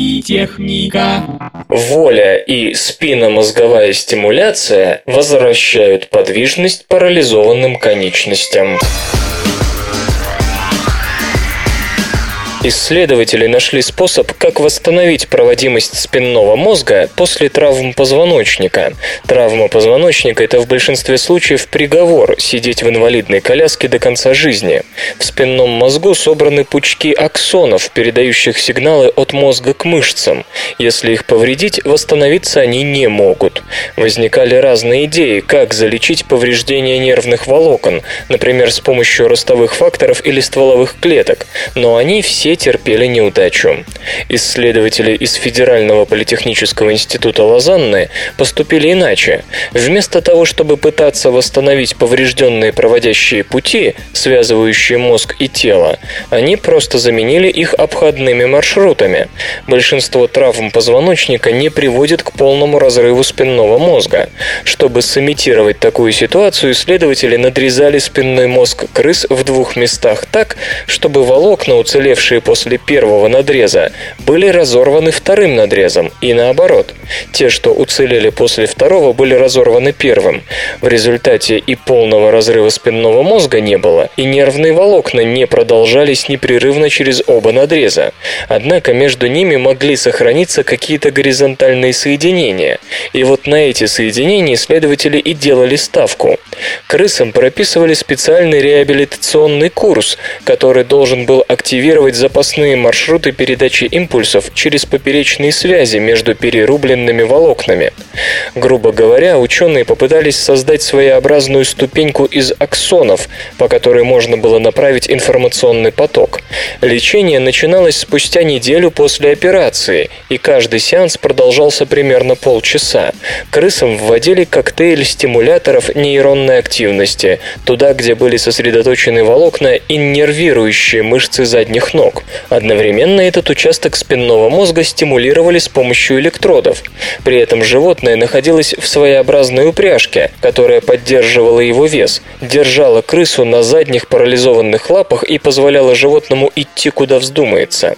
B: И техника.
C: Воля и спинномозговая стимуляция возвращают подвижность парализованным конечностям. Исследователи нашли способ, как восстановить проводимость спинного мозга после травм позвоночника. Травма позвоночника – это в большинстве случаев приговор сидеть в инвалидной коляске до конца жизни. В спинном мозгу собраны пучки аксонов, передающих сигналы от мозга к мышцам. Если их повредить, восстановиться они не могут. Возникали разные идеи, как залечить повреждения нервных волокон, например, с помощью ростовых факторов или стволовых клеток, но они все все терпели неудачу. Исследователи из Федерального политехнического института Лозанны поступили иначе. Вместо того, чтобы пытаться восстановить поврежденные проводящие пути, связывающие мозг и тело, они просто заменили их обходными маршрутами. Большинство травм позвоночника не приводит к полному разрыву спинного мозга. Чтобы сымитировать такую ситуацию, исследователи надрезали спинной мозг крыс в двух местах так, чтобы волокна, уцелевшие после первого надреза, были разорваны вторым надрезом, и наоборот. Те, что уцелели после второго, были разорваны первым. В результате и полного разрыва спинного мозга не было, и нервные волокна не продолжались непрерывно через оба надреза. Однако между ними могли сохраниться какие-то горизонтальные соединения. И вот на эти соединения исследователи и делали ставку. Крысам прописывали специальный реабилитационный курс, который должен был активировать запасные маршруты передачи импульсов через поперечные связи между перерубленными волокнами. Грубо говоря, ученые попытались создать своеобразную ступеньку из аксонов, по которой можно было направить информационный поток. Лечение начиналось спустя неделю после операции, и каждый сеанс продолжался примерно полчаса. Крысам вводили коктейль стимуляторов нейронной активности, туда, где были сосредоточены волокна и нервирующие мышцы задних ног. Одновременно этот участок спинного мозга стимулировали с помощью электродов. При этом животное находилось в своеобразной упряжке, которая поддерживала его вес, держала крысу на задних парализованных лапах и позволяла животному идти куда вздумается.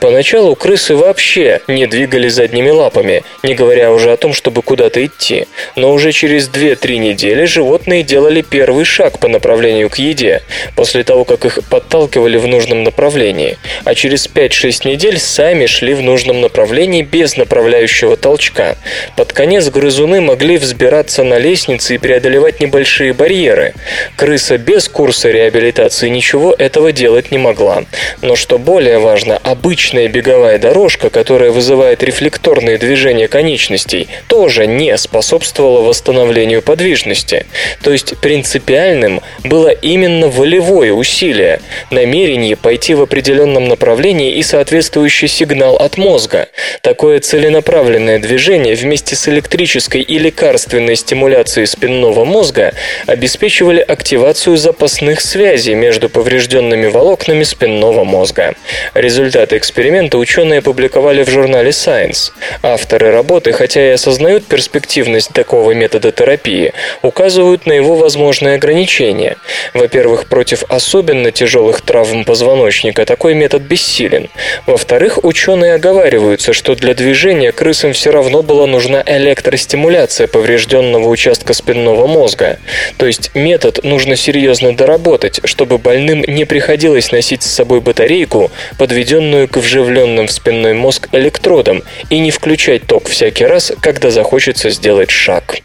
C: Поначалу крысы вообще не двигали задними лапами, не говоря уже о том, чтобы куда-то идти. Но уже через 2-3 недели животные делали первый шаг по направлению к еде, после того, как их подталкивали в нужном направлении а через 5-6 недель сами шли в нужном направлении без направляющего толчка. Под конец грызуны могли взбираться на лестницы и преодолевать небольшие барьеры. Крыса без курса реабилитации ничего этого делать не могла. Но что более важно, обычная беговая дорожка, которая вызывает рефлекторные движения конечностей, тоже не способствовала восстановлению подвижности. То есть принципиальным было именно волевое усилие, намерение пойти в определенном определенном направлении и соответствующий сигнал от мозга. Такое целенаправленное движение вместе с электрической и лекарственной стимуляцией спинного мозга обеспечивали активацию запасных связей между поврежденными волокнами спинного мозга. Результаты эксперимента ученые опубликовали в журнале Science. Авторы работы, хотя и осознают перспективность такого метода терапии, указывают на его возможные ограничения. Во-первых, против особенно тяжелых травм позвоночника такой метод бессилен. Во-вторых, ученые оговариваются, что для движения крысам все равно была нужна электростимуляция поврежденного участка спинного мозга. То есть метод нужно серьезно доработать, чтобы больным не приходилось носить с собой батарейку, подведенную к вживленным в спинной мозг электродам, и не включать ток всякий раз, когда захочется сделать шаг.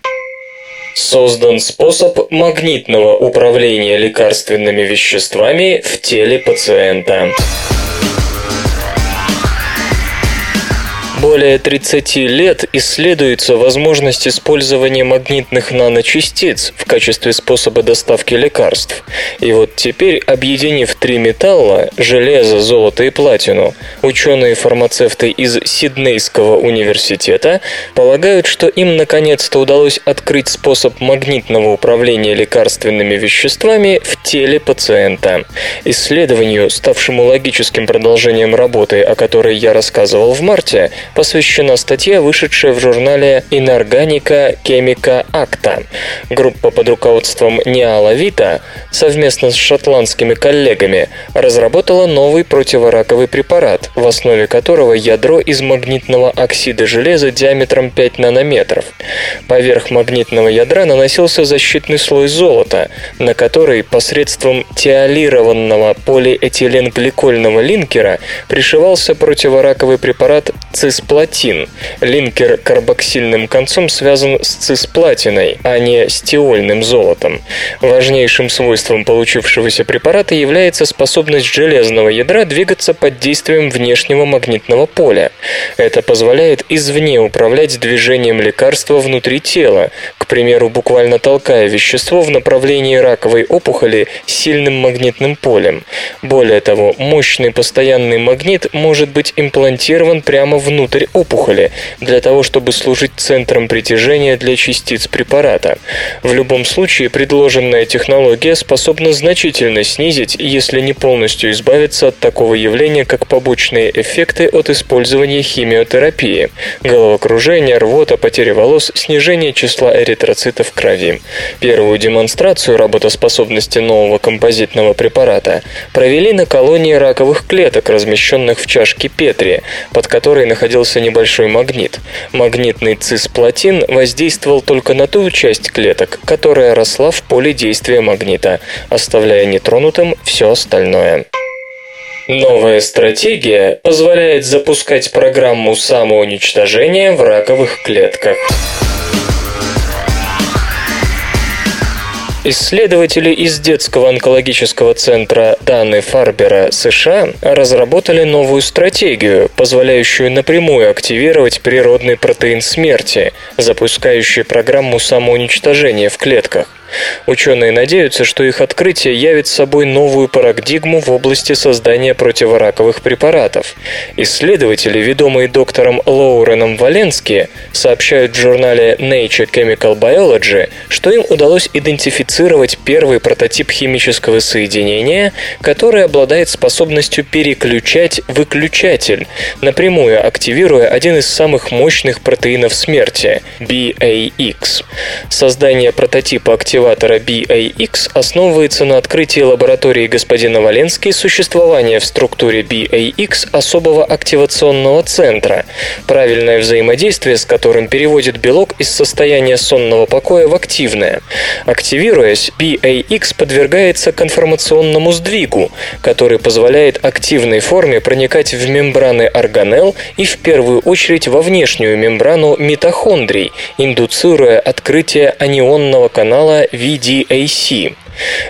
C: Создан способ магнитного управления лекарственными веществами в теле пациента. Более 30 лет исследуется возможность использования магнитных наночастиц в качестве способа доставки лекарств. И вот теперь, объединив три металла – железо, золото и платину, ученые-фармацевты из Сиднейского университета полагают, что им наконец-то удалось открыть способ магнитного управления лекарственными веществами в теле пациента. Исследованию, ставшему логическим продолжением работы, о которой я рассказывал в марте, посвящена статья, вышедшая в журнале Inorganica Chemica Acta. Группа под руководством Ниала Вита совместно с шотландскими коллегами разработала новый противораковый препарат, в основе которого ядро из магнитного оксида железа диаметром 5 нанометров. Поверх магнитного ядра наносился защитный слой золота, на который посредством теолированного полиэтиленгликольного линкера пришивался противораковый препарат цисплатин. Линкер карбоксильным концом связан с цисплатиной, а не с тиольным золотом. Важнейшим свойством получившегося препарата является способность железного ядра двигаться под действием внешнего магнитного поля. Это позволяет извне управлять движением лекарства внутри тела, примеру, буквально толкая вещество в направлении раковой опухоли сильным магнитным полем. Более того, мощный постоянный магнит может быть имплантирован прямо внутрь опухоли, для того, чтобы служить центром притяжения для частиц препарата. В любом случае, предложенная технология способна значительно снизить, если не полностью избавиться от такого явления, как побочные эффекты от использования химиотерапии – головокружение, рвота, потеря волос, снижение числа эритроцитов в крови. Первую демонстрацию работоспособности нового композитного препарата провели на колонии раковых клеток, размещенных в чашке Петри, под которой находился небольшой магнит. Магнитный цисплатин воздействовал только на ту часть клеток, которая росла в поле действия магнита, оставляя нетронутым все остальное. Новая стратегия позволяет запускать программу самоуничтожения в раковых клетках. Исследователи из детского онкологического центра Даны Фарбера США разработали новую стратегию, позволяющую напрямую активировать природный протеин смерти, запускающий программу самоуничтожения в клетках. Ученые надеются, что их открытие явит собой новую парадигму в области создания противораковых препаратов. Исследователи, ведомые доктором Лоуреном Валенски, сообщают в журнале Nature Chemical Biology, что им удалось идентифицировать первый прототип химического соединения, который обладает способностью переключать выключатель, напрямую активируя один из самых мощных протеинов смерти – BAX. Создание прототипа активации активатора BAX основывается на открытии лаборатории господина Валенски существования в структуре BAX особого активационного центра, правильное взаимодействие с которым переводит белок из состояния сонного покоя в активное. Активируясь, BAX подвергается конформационному сдвигу, который позволяет активной форме проникать в мембраны органелл и в первую очередь во внешнюю мембрану митохондрий, индуцируя открытие анионного канала VDAC.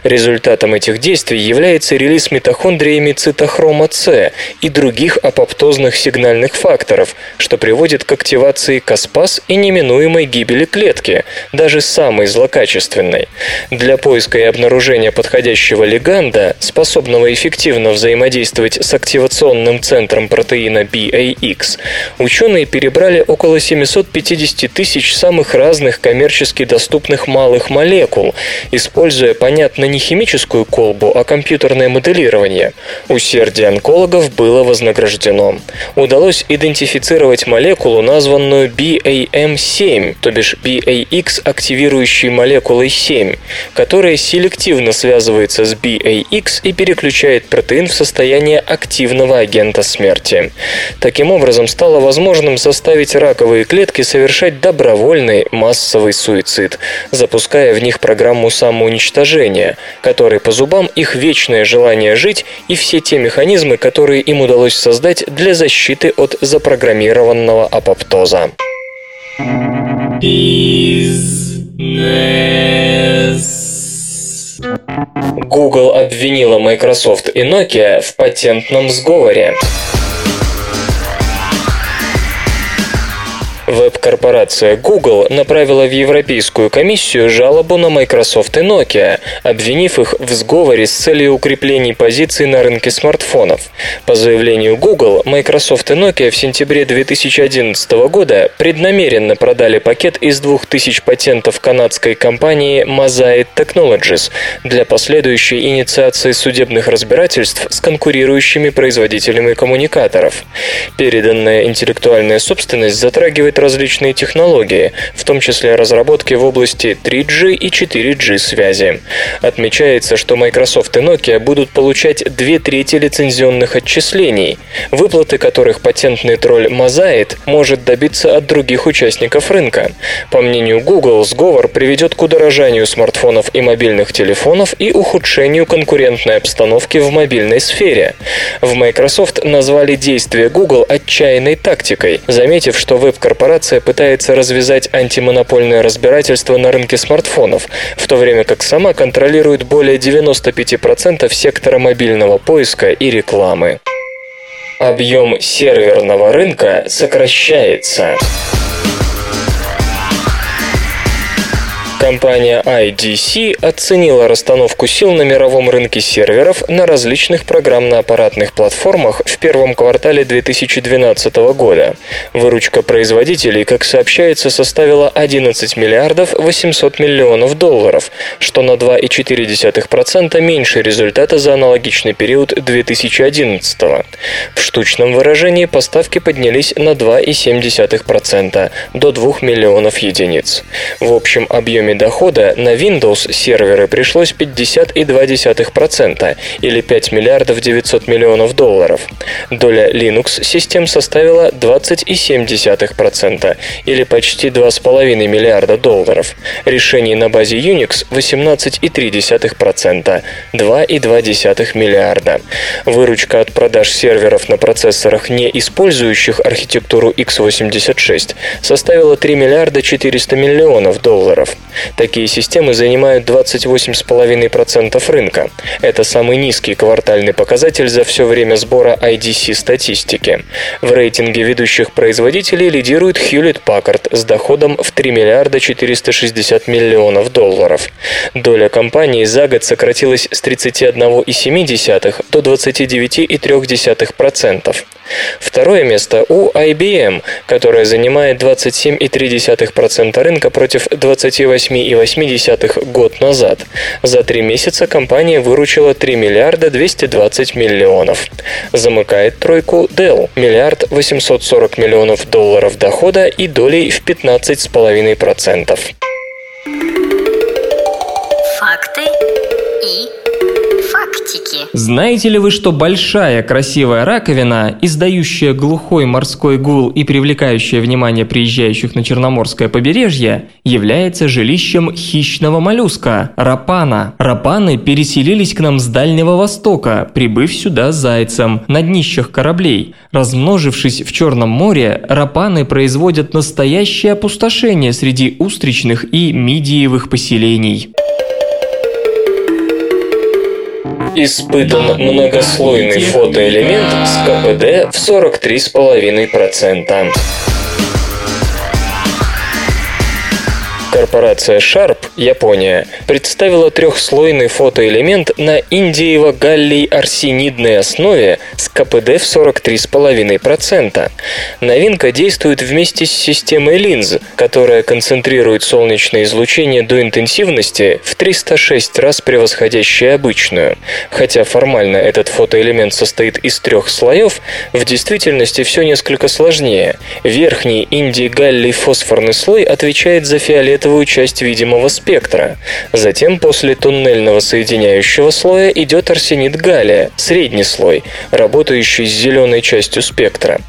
C: Результатом этих действий является релиз митохондриями цитохрома С и других апоптозных сигнальных факторов, что приводит к активации каспаз и неминуемой гибели клетки, даже самой злокачественной. Для поиска и обнаружения подходящего леганда, способного эффективно взаимодействовать с активационным центром протеина BAX, ученые перебрали около 750 тысяч самых разных коммерчески доступных малых молекул, используя понятие понятно не химическую колбу, а компьютерное моделирование. Усердие онкологов было вознаграждено. Удалось идентифицировать молекулу, названную BAM7, то бишь BAX активирующей молекулой 7, которая селективно связывается с BAX и переключает протеин в состояние активного агента смерти. Таким образом, стало возможным заставить раковые клетки совершать добровольный массовый суицид, запуская в них программу самоуничтожения, движения, который по зубам их вечное желание жить и все те механизмы, которые им удалось создать для защиты от запрограммированного апоптоза. Google обвинила Microsoft и Nokia в патентном сговоре. Веб-корпорация Google направила в Европейскую комиссию жалобу на Microsoft и Nokia, обвинив их в сговоре с целью укрепления позиций на рынке смартфонов. По заявлению Google, Microsoft и Nokia в сентябре 2011 года преднамеренно продали пакет из 2000 патентов канадской компании Mosaic Technologies для последующей инициации судебных разбирательств с конкурирующими производителями коммуникаторов. Переданная интеллектуальная собственность затрагивает различные технологии, в том числе разработки в области 3G и 4G связи. Отмечается, что Microsoft и Nokia будут получать две трети лицензионных отчислений, выплаты которых патентный тролль Mosaic может добиться от других участников рынка. По мнению Google, сговор приведет к удорожанию смартфонов и мобильных телефонов и ухудшению конкурентной обстановки в мобильной сфере. В Microsoft назвали действия Google отчаянной тактикой, заметив, что веб-корпорация пытается развязать антимонопольное разбирательство на рынке смартфонов, в то время как сама контролирует более 95% сектора мобильного поиска и рекламы. Объем серверного рынка сокращается. Компания IDC оценила расстановку сил на мировом рынке серверов на различных программно-аппаратных платформах в первом квартале 2012 года. Выручка производителей, как сообщается, составила 11 миллиардов 800 миллионов долларов, что на 2,4% меньше результата за аналогичный период 2011. В штучном выражении поставки поднялись на 2,7% до 2 миллионов единиц. В общем объеме объеме дохода на Windows серверы пришлось 50,2% или 5 миллиардов 900 миллионов долларов. Доля Linux систем составила 20,7% или почти 2,5 миллиарда долларов. Решений на базе Unix 18,3%, 2,2 миллиарда. Выручка от продаж серверов на процессорах, не использующих архитектуру x86, составила 3 миллиарда 400 миллионов долларов. Такие системы занимают 28,5% рынка. Это самый низкий квартальный показатель за все время сбора IDC статистики. В рейтинге ведущих производителей лидирует Hewlett Packard с доходом в 3 миллиарда 460 миллионов долларов. Доля компании за год сократилась с 31,7 до 29,3%. Второе место у IBM, которая занимает 27,3% рынка против 28,8% год назад. За три месяца компания выручила 3 миллиарда 220 миллионов. Замыкает тройку Dell – миллиард 840 миллионов долларов дохода и долей в 15,5%.
D: Знаете ли вы, что большая красивая раковина, издающая глухой морской гул и привлекающая внимание приезжающих на Черноморское побережье, является жилищем хищного моллюска – рапана. Рапаны переселились к нам с Дальнего Востока, прибыв сюда зайцем на днищах кораблей. Размножившись в Черном море, рапаны производят настоящее опустошение среди устричных и мидиевых поселений.
C: Испытан многослойный фотоэлемент с КПД в 43,5%. Корпорация Sharp, Япония, представила трехслойный фотоэлемент на индиево-галлий-арсенидной основе с КПД в 43,5%. Новинка действует вместе с системой линз, которая концентрирует солнечное излучение до интенсивности в 306 раз превосходящей обычную. Хотя формально этот фотоэлемент состоит из трех слоев, в действительности все несколько сложнее. Верхний инди-галлий-фосфорный слой отвечает за фиолетовый фиолетовую часть видимого спектра. Затем после туннельного соединяющего слоя идет арсенид галлия, средний слой, работающий с зеленой частью спектра.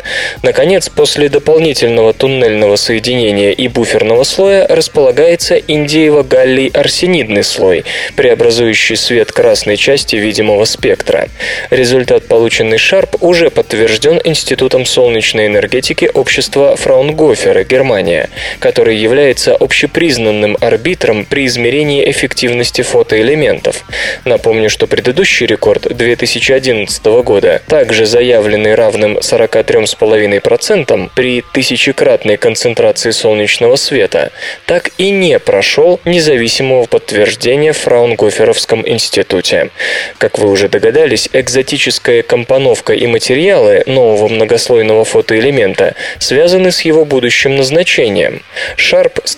C: Наконец, после дополнительного туннельного соединения и буферного слоя располагается индиево-галлий-арсенидный слой, преобразующий свет красной части видимого спектра. Результат, полученный Шарп, уже подтвержден Институтом солнечной энергетики общества Фраунгофера, Германия, который является общепризнанным признанным арбитром при измерении эффективности фотоэлементов. Напомню, что предыдущий рекорд 2011 года, также заявленный равным 43,5% при тысячекратной концентрации солнечного света, так и не прошел независимого подтверждения в Фраунгоферовском институте. Как вы уже догадались, экзотическая компоновка и материалы нового многослойного фотоэлемента связаны с его будущим назначением. Sharp с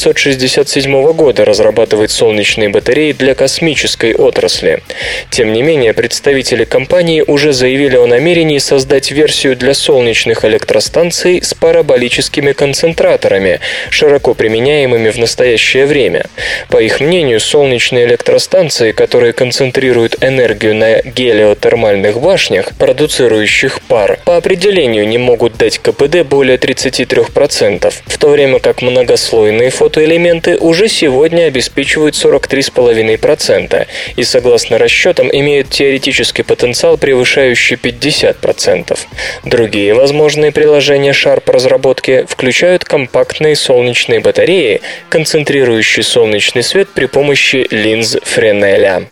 C: 1967 года разрабатывает солнечные батареи для космической отрасли. Тем не менее, представители компании уже заявили о намерении создать версию для солнечных электростанций с параболическими концентраторами, широко применяемыми в настоящее время. По их мнению, солнечные электростанции, которые концентрируют энергию на гелиотермальных башнях, продуцирующих пар, по определению не могут дать КПД более 33%, в то время как многослойные фотоэлементы уже сегодня обеспечивают 43,5% и, согласно расчетам, имеют теоретический потенциал, превышающий 50%. Другие возможные приложения Sharp разработки включают компактные солнечные батареи, концентрирующие солнечный свет при помощи линз Френеля.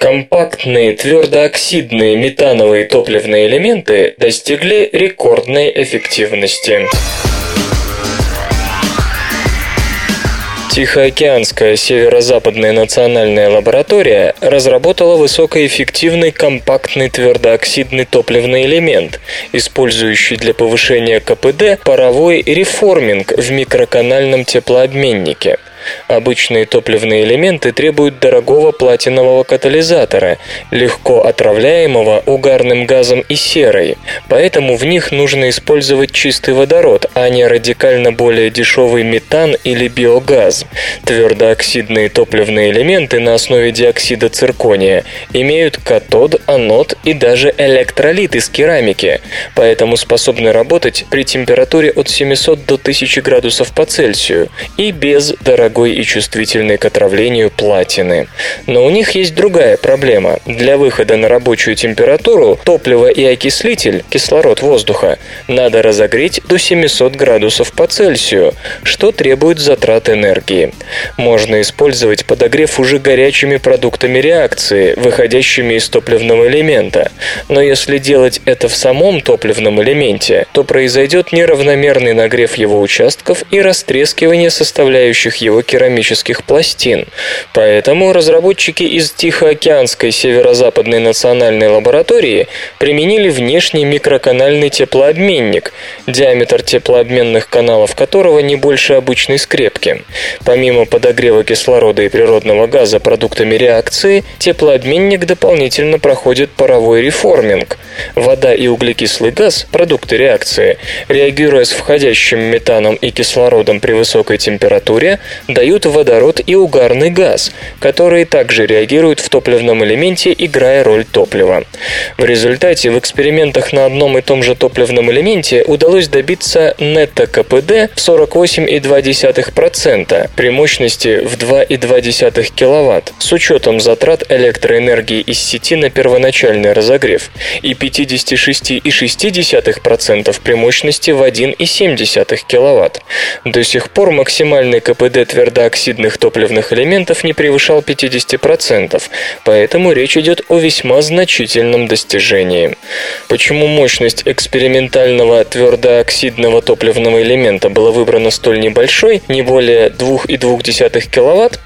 C: Компактные твердооксидные метановые топливные элементы достигли рекордной эффективности. Тихоокеанская северо-западная национальная лаборатория разработала высокоэффективный компактный твердооксидный топливный элемент, использующий для повышения КПД паровой реформинг в микроканальном теплообменнике – Обычные топливные элементы требуют дорогого платинового катализатора, легко отравляемого угарным газом и серой, поэтому в них нужно использовать чистый водород, а не радикально более дешевый метан или биогаз. Твердооксидные топливные элементы на основе диоксида циркония имеют катод, анод и даже электролит из керамики, поэтому способны работать при температуре от 700 до 1000 градусов по Цельсию и без дорогого дорогой и чувствительной к отравлению платины. Но у них есть другая проблема. Для выхода на рабочую температуру топливо и окислитель, кислород воздуха, надо разогреть до 700 градусов по Цельсию, что требует затрат энергии. Можно использовать подогрев уже горячими продуктами реакции, выходящими из топливного элемента. Но если делать это в самом топливном элементе, то произойдет неравномерный нагрев его участков и растрескивание составляющих его керамических пластин. Поэтому разработчики из Тихоокеанской северо-западной национальной лаборатории применили внешний микроканальный теплообменник, диаметр теплообменных каналов которого не больше обычной скрепки. Помимо подогрева кислорода и природного газа продуктами реакции, теплообменник дополнительно проходит паровой реформинг. Вода и углекислый газ, продукты реакции, реагируя с входящим метаном и кислородом при высокой температуре, дают водород и угарный газ, которые также реагируют в топливном элементе, играя роль топлива. В результате в экспериментах на одном и том же топливном элементе удалось добиться нетто-КПД в 48,2% при мощности в 2,2 кВт с учетом затрат электроэнергии из сети на первоначальный разогрев и 56,6% при мощности в 1,7 кВт. До сих пор максимальный КПД твердооксидных топливных элементов не превышал 50%, поэтому речь идет о весьма значительном достижении. Почему мощность экспериментального твердооксидного топливного элемента была выбрана столь небольшой, не более 2,2 кВт?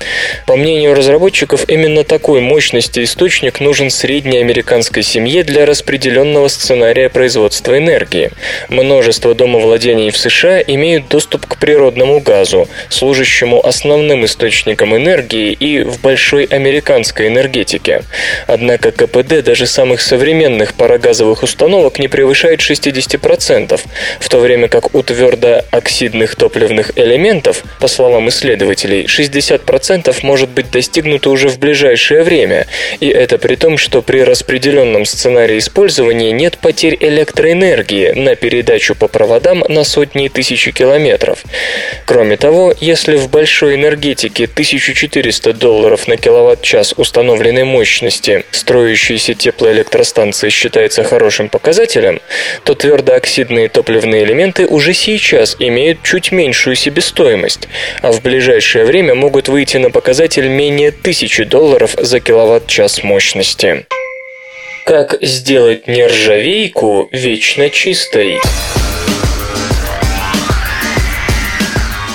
C: По мнению разработчиков, именно такой мощности источник нужен средней американской семье для распределенного сценария производства энергии. Множество домовладений в США имеют доступ к природному газу, служащему основным источником энергии и в большой американской энергетике. Однако КПД даже самых современных парогазовых установок не превышает 60%, в то время как у твердооксидных топливных элементов, по словам исследователей, 60% может быть достигнуто уже в ближайшее время, и это при том, что при распределенном сценарии использования нет потерь электроэнергии на передачу по проводам на сотни тысяч километров. Кроме того, если в большом большой энергетики 1400 долларов на киловатт-час установленной мощности строящейся теплоэлектростанции считается хорошим показателем, то твердооксидные топливные элементы уже сейчас имеют чуть меньшую себестоимость, а в ближайшее время могут выйти на показатель менее 1000 долларов за киловатт-час мощности. Как сделать нержавейку вечно чистой?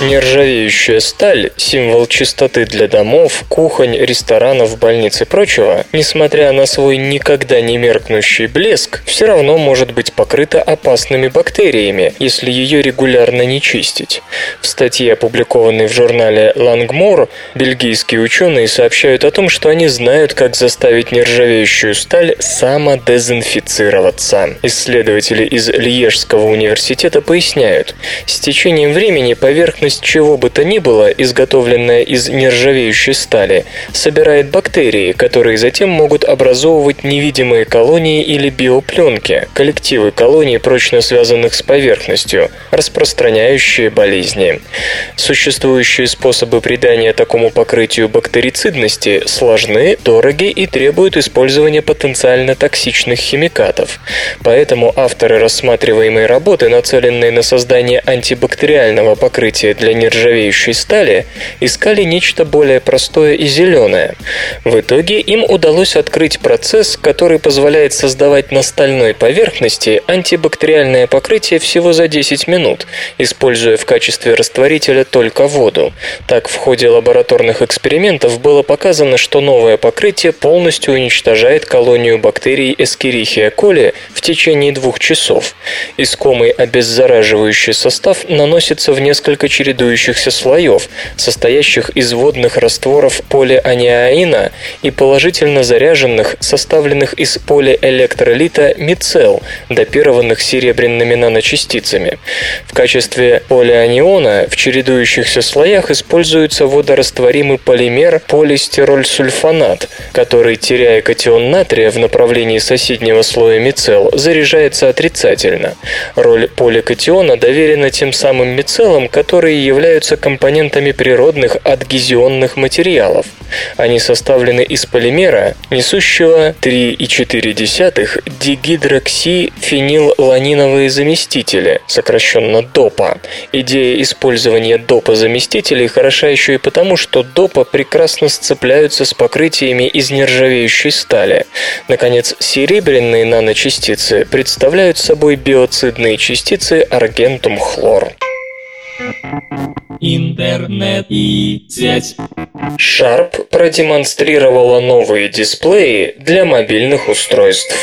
C: Нержавеющая сталь – символ чистоты для домов, кухонь, ресторанов, больниц и прочего, несмотря на свой никогда не меркнущий блеск, все равно может быть покрыта опасными бактериями, если ее регулярно не чистить. В статье, опубликованной в журнале Langmore, бельгийские ученые сообщают о том, что они знают, как заставить нержавеющую сталь самодезинфицироваться. Исследователи из Льежского университета поясняют, с течением времени поверхность поверхность чего бы то ни было, изготовленная из нержавеющей стали, собирает бактерии, которые затем могут образовывать невидимые колонии или биопленки, коллективы колоний, прочно связанных с поверхностью, распространяющие болезни. Существующие способы придания такому покрытию бактерицидности сложны, дороги и требуют использования потенциально токсичных химикатов. Поэтому авторы рассматриваемой работы, нацеленные на создание антибактериального покрытия для нержавеющей стали искали нечто более простое и зеленое. В итоге им удалось открыть процесс, который позволяет создавать на стальной поверхности антибактериальное покрытие всего за 10 минут, используя в качестве растворителя только воду. Так, в ходе лабораторных экспериментов было показано, что новое покрытие полностью уничтожает колонию бактерий Escherichia coli в течение двух часов. Искомый обеззараживающий состав наносится в несколько чередов чередующихся слоев, состоящих из водных растворов полианиаина и положительно заряженных, составленных из полиэлектролита мицел, допированных серебряными наночастицами. В качестве полианиона в чередующихся слоях используется водорастворимый полимер полистирольсульфонат, который, теряя катион натрия в направлении соседнего слоя мицел, заряжается отрицательно. Роль поликатиона доверена тем самым мицелам, которые являются компонентами природных адгезионных материалов. Они составлены из полимера, несущего 3,4 дигидроксифенилланиновые заместители, сокращенно ДОПа. Идея использования ДОПа-заместителей хороша еще и потому, что ДОПа прекрасно сцепляются с покрытиями из нержавеющей стали. Наконец, серебряные наночастицы представляют собой биоцидные частицы аргентум-хлор.
B: Интернет и сеть.
C: Sharp продемонстрировала новые дисплеи для мобильных устройств.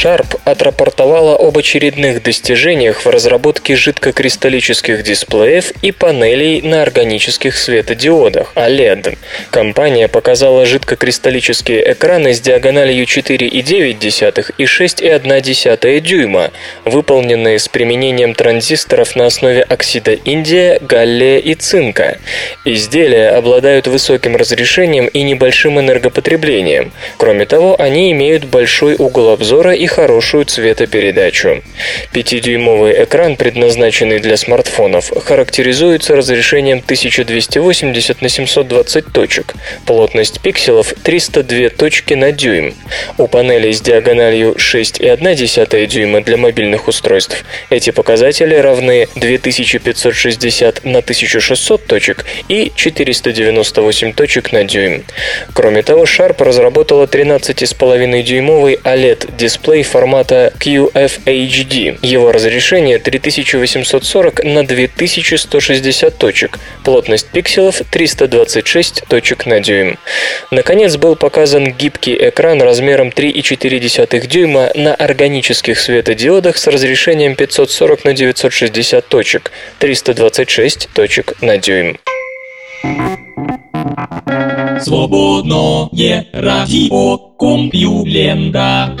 C: Sharp отрапортовала об очередных достижениях в разработке жидкокристаллических дисплеев и панелей на органических светодиодах OLED. Компания показала жидкокристаллические экраны с диагональю 4,9 и 6,1 дюйма, выполненные с применением транзисторов на основе оксида индия, галлия и цинка. Изделия обладают высоким разрешением и небольшим энергопотреблением. Кроме того, они имеют большой угол обзора и хорошую цветопередачу. 5-дюймовый экран, предназначенный для смартфонов, характеризуется разрешением 1280 на 720 точек, плотность пикселов 302 точки на дюйм. У панелей с диагональю 6,1 дюйма для мобильных устройств эти показатели равны 2560 на 1600 точек и 498 точек на дюйм. Кроме того, Sharp разработала 13,5-дюймовый OLED-дисплей дисплей формата QFHD. Его разрешение 3840 на 2160 точек, плотность пикселов 326 точек на дюйм. Наконец был показан гибкий экран размером 3,4 дюйма на органических светодиодах с разрешением 540 на 960 точек, 326 точек на дюйм.
B: Свободное радио Компьюлента.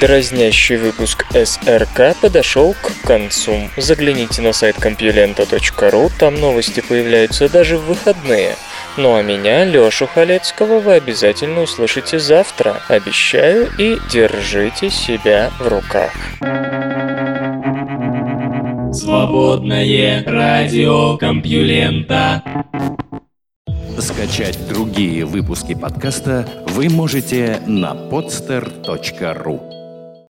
C: Дразнящий выпуск СРК подошел к концу. Загляните на сайт компьюлента.ру, там новости появляются даже в выходные – Ну а меня, Лёшу Халецкого, вы обязательно услышите завтра. Обещаю и держите себя в руках.
B: Свободное радио Компьюлента.
A: Скачать другие выпуски подкаста вы можете на podster.ru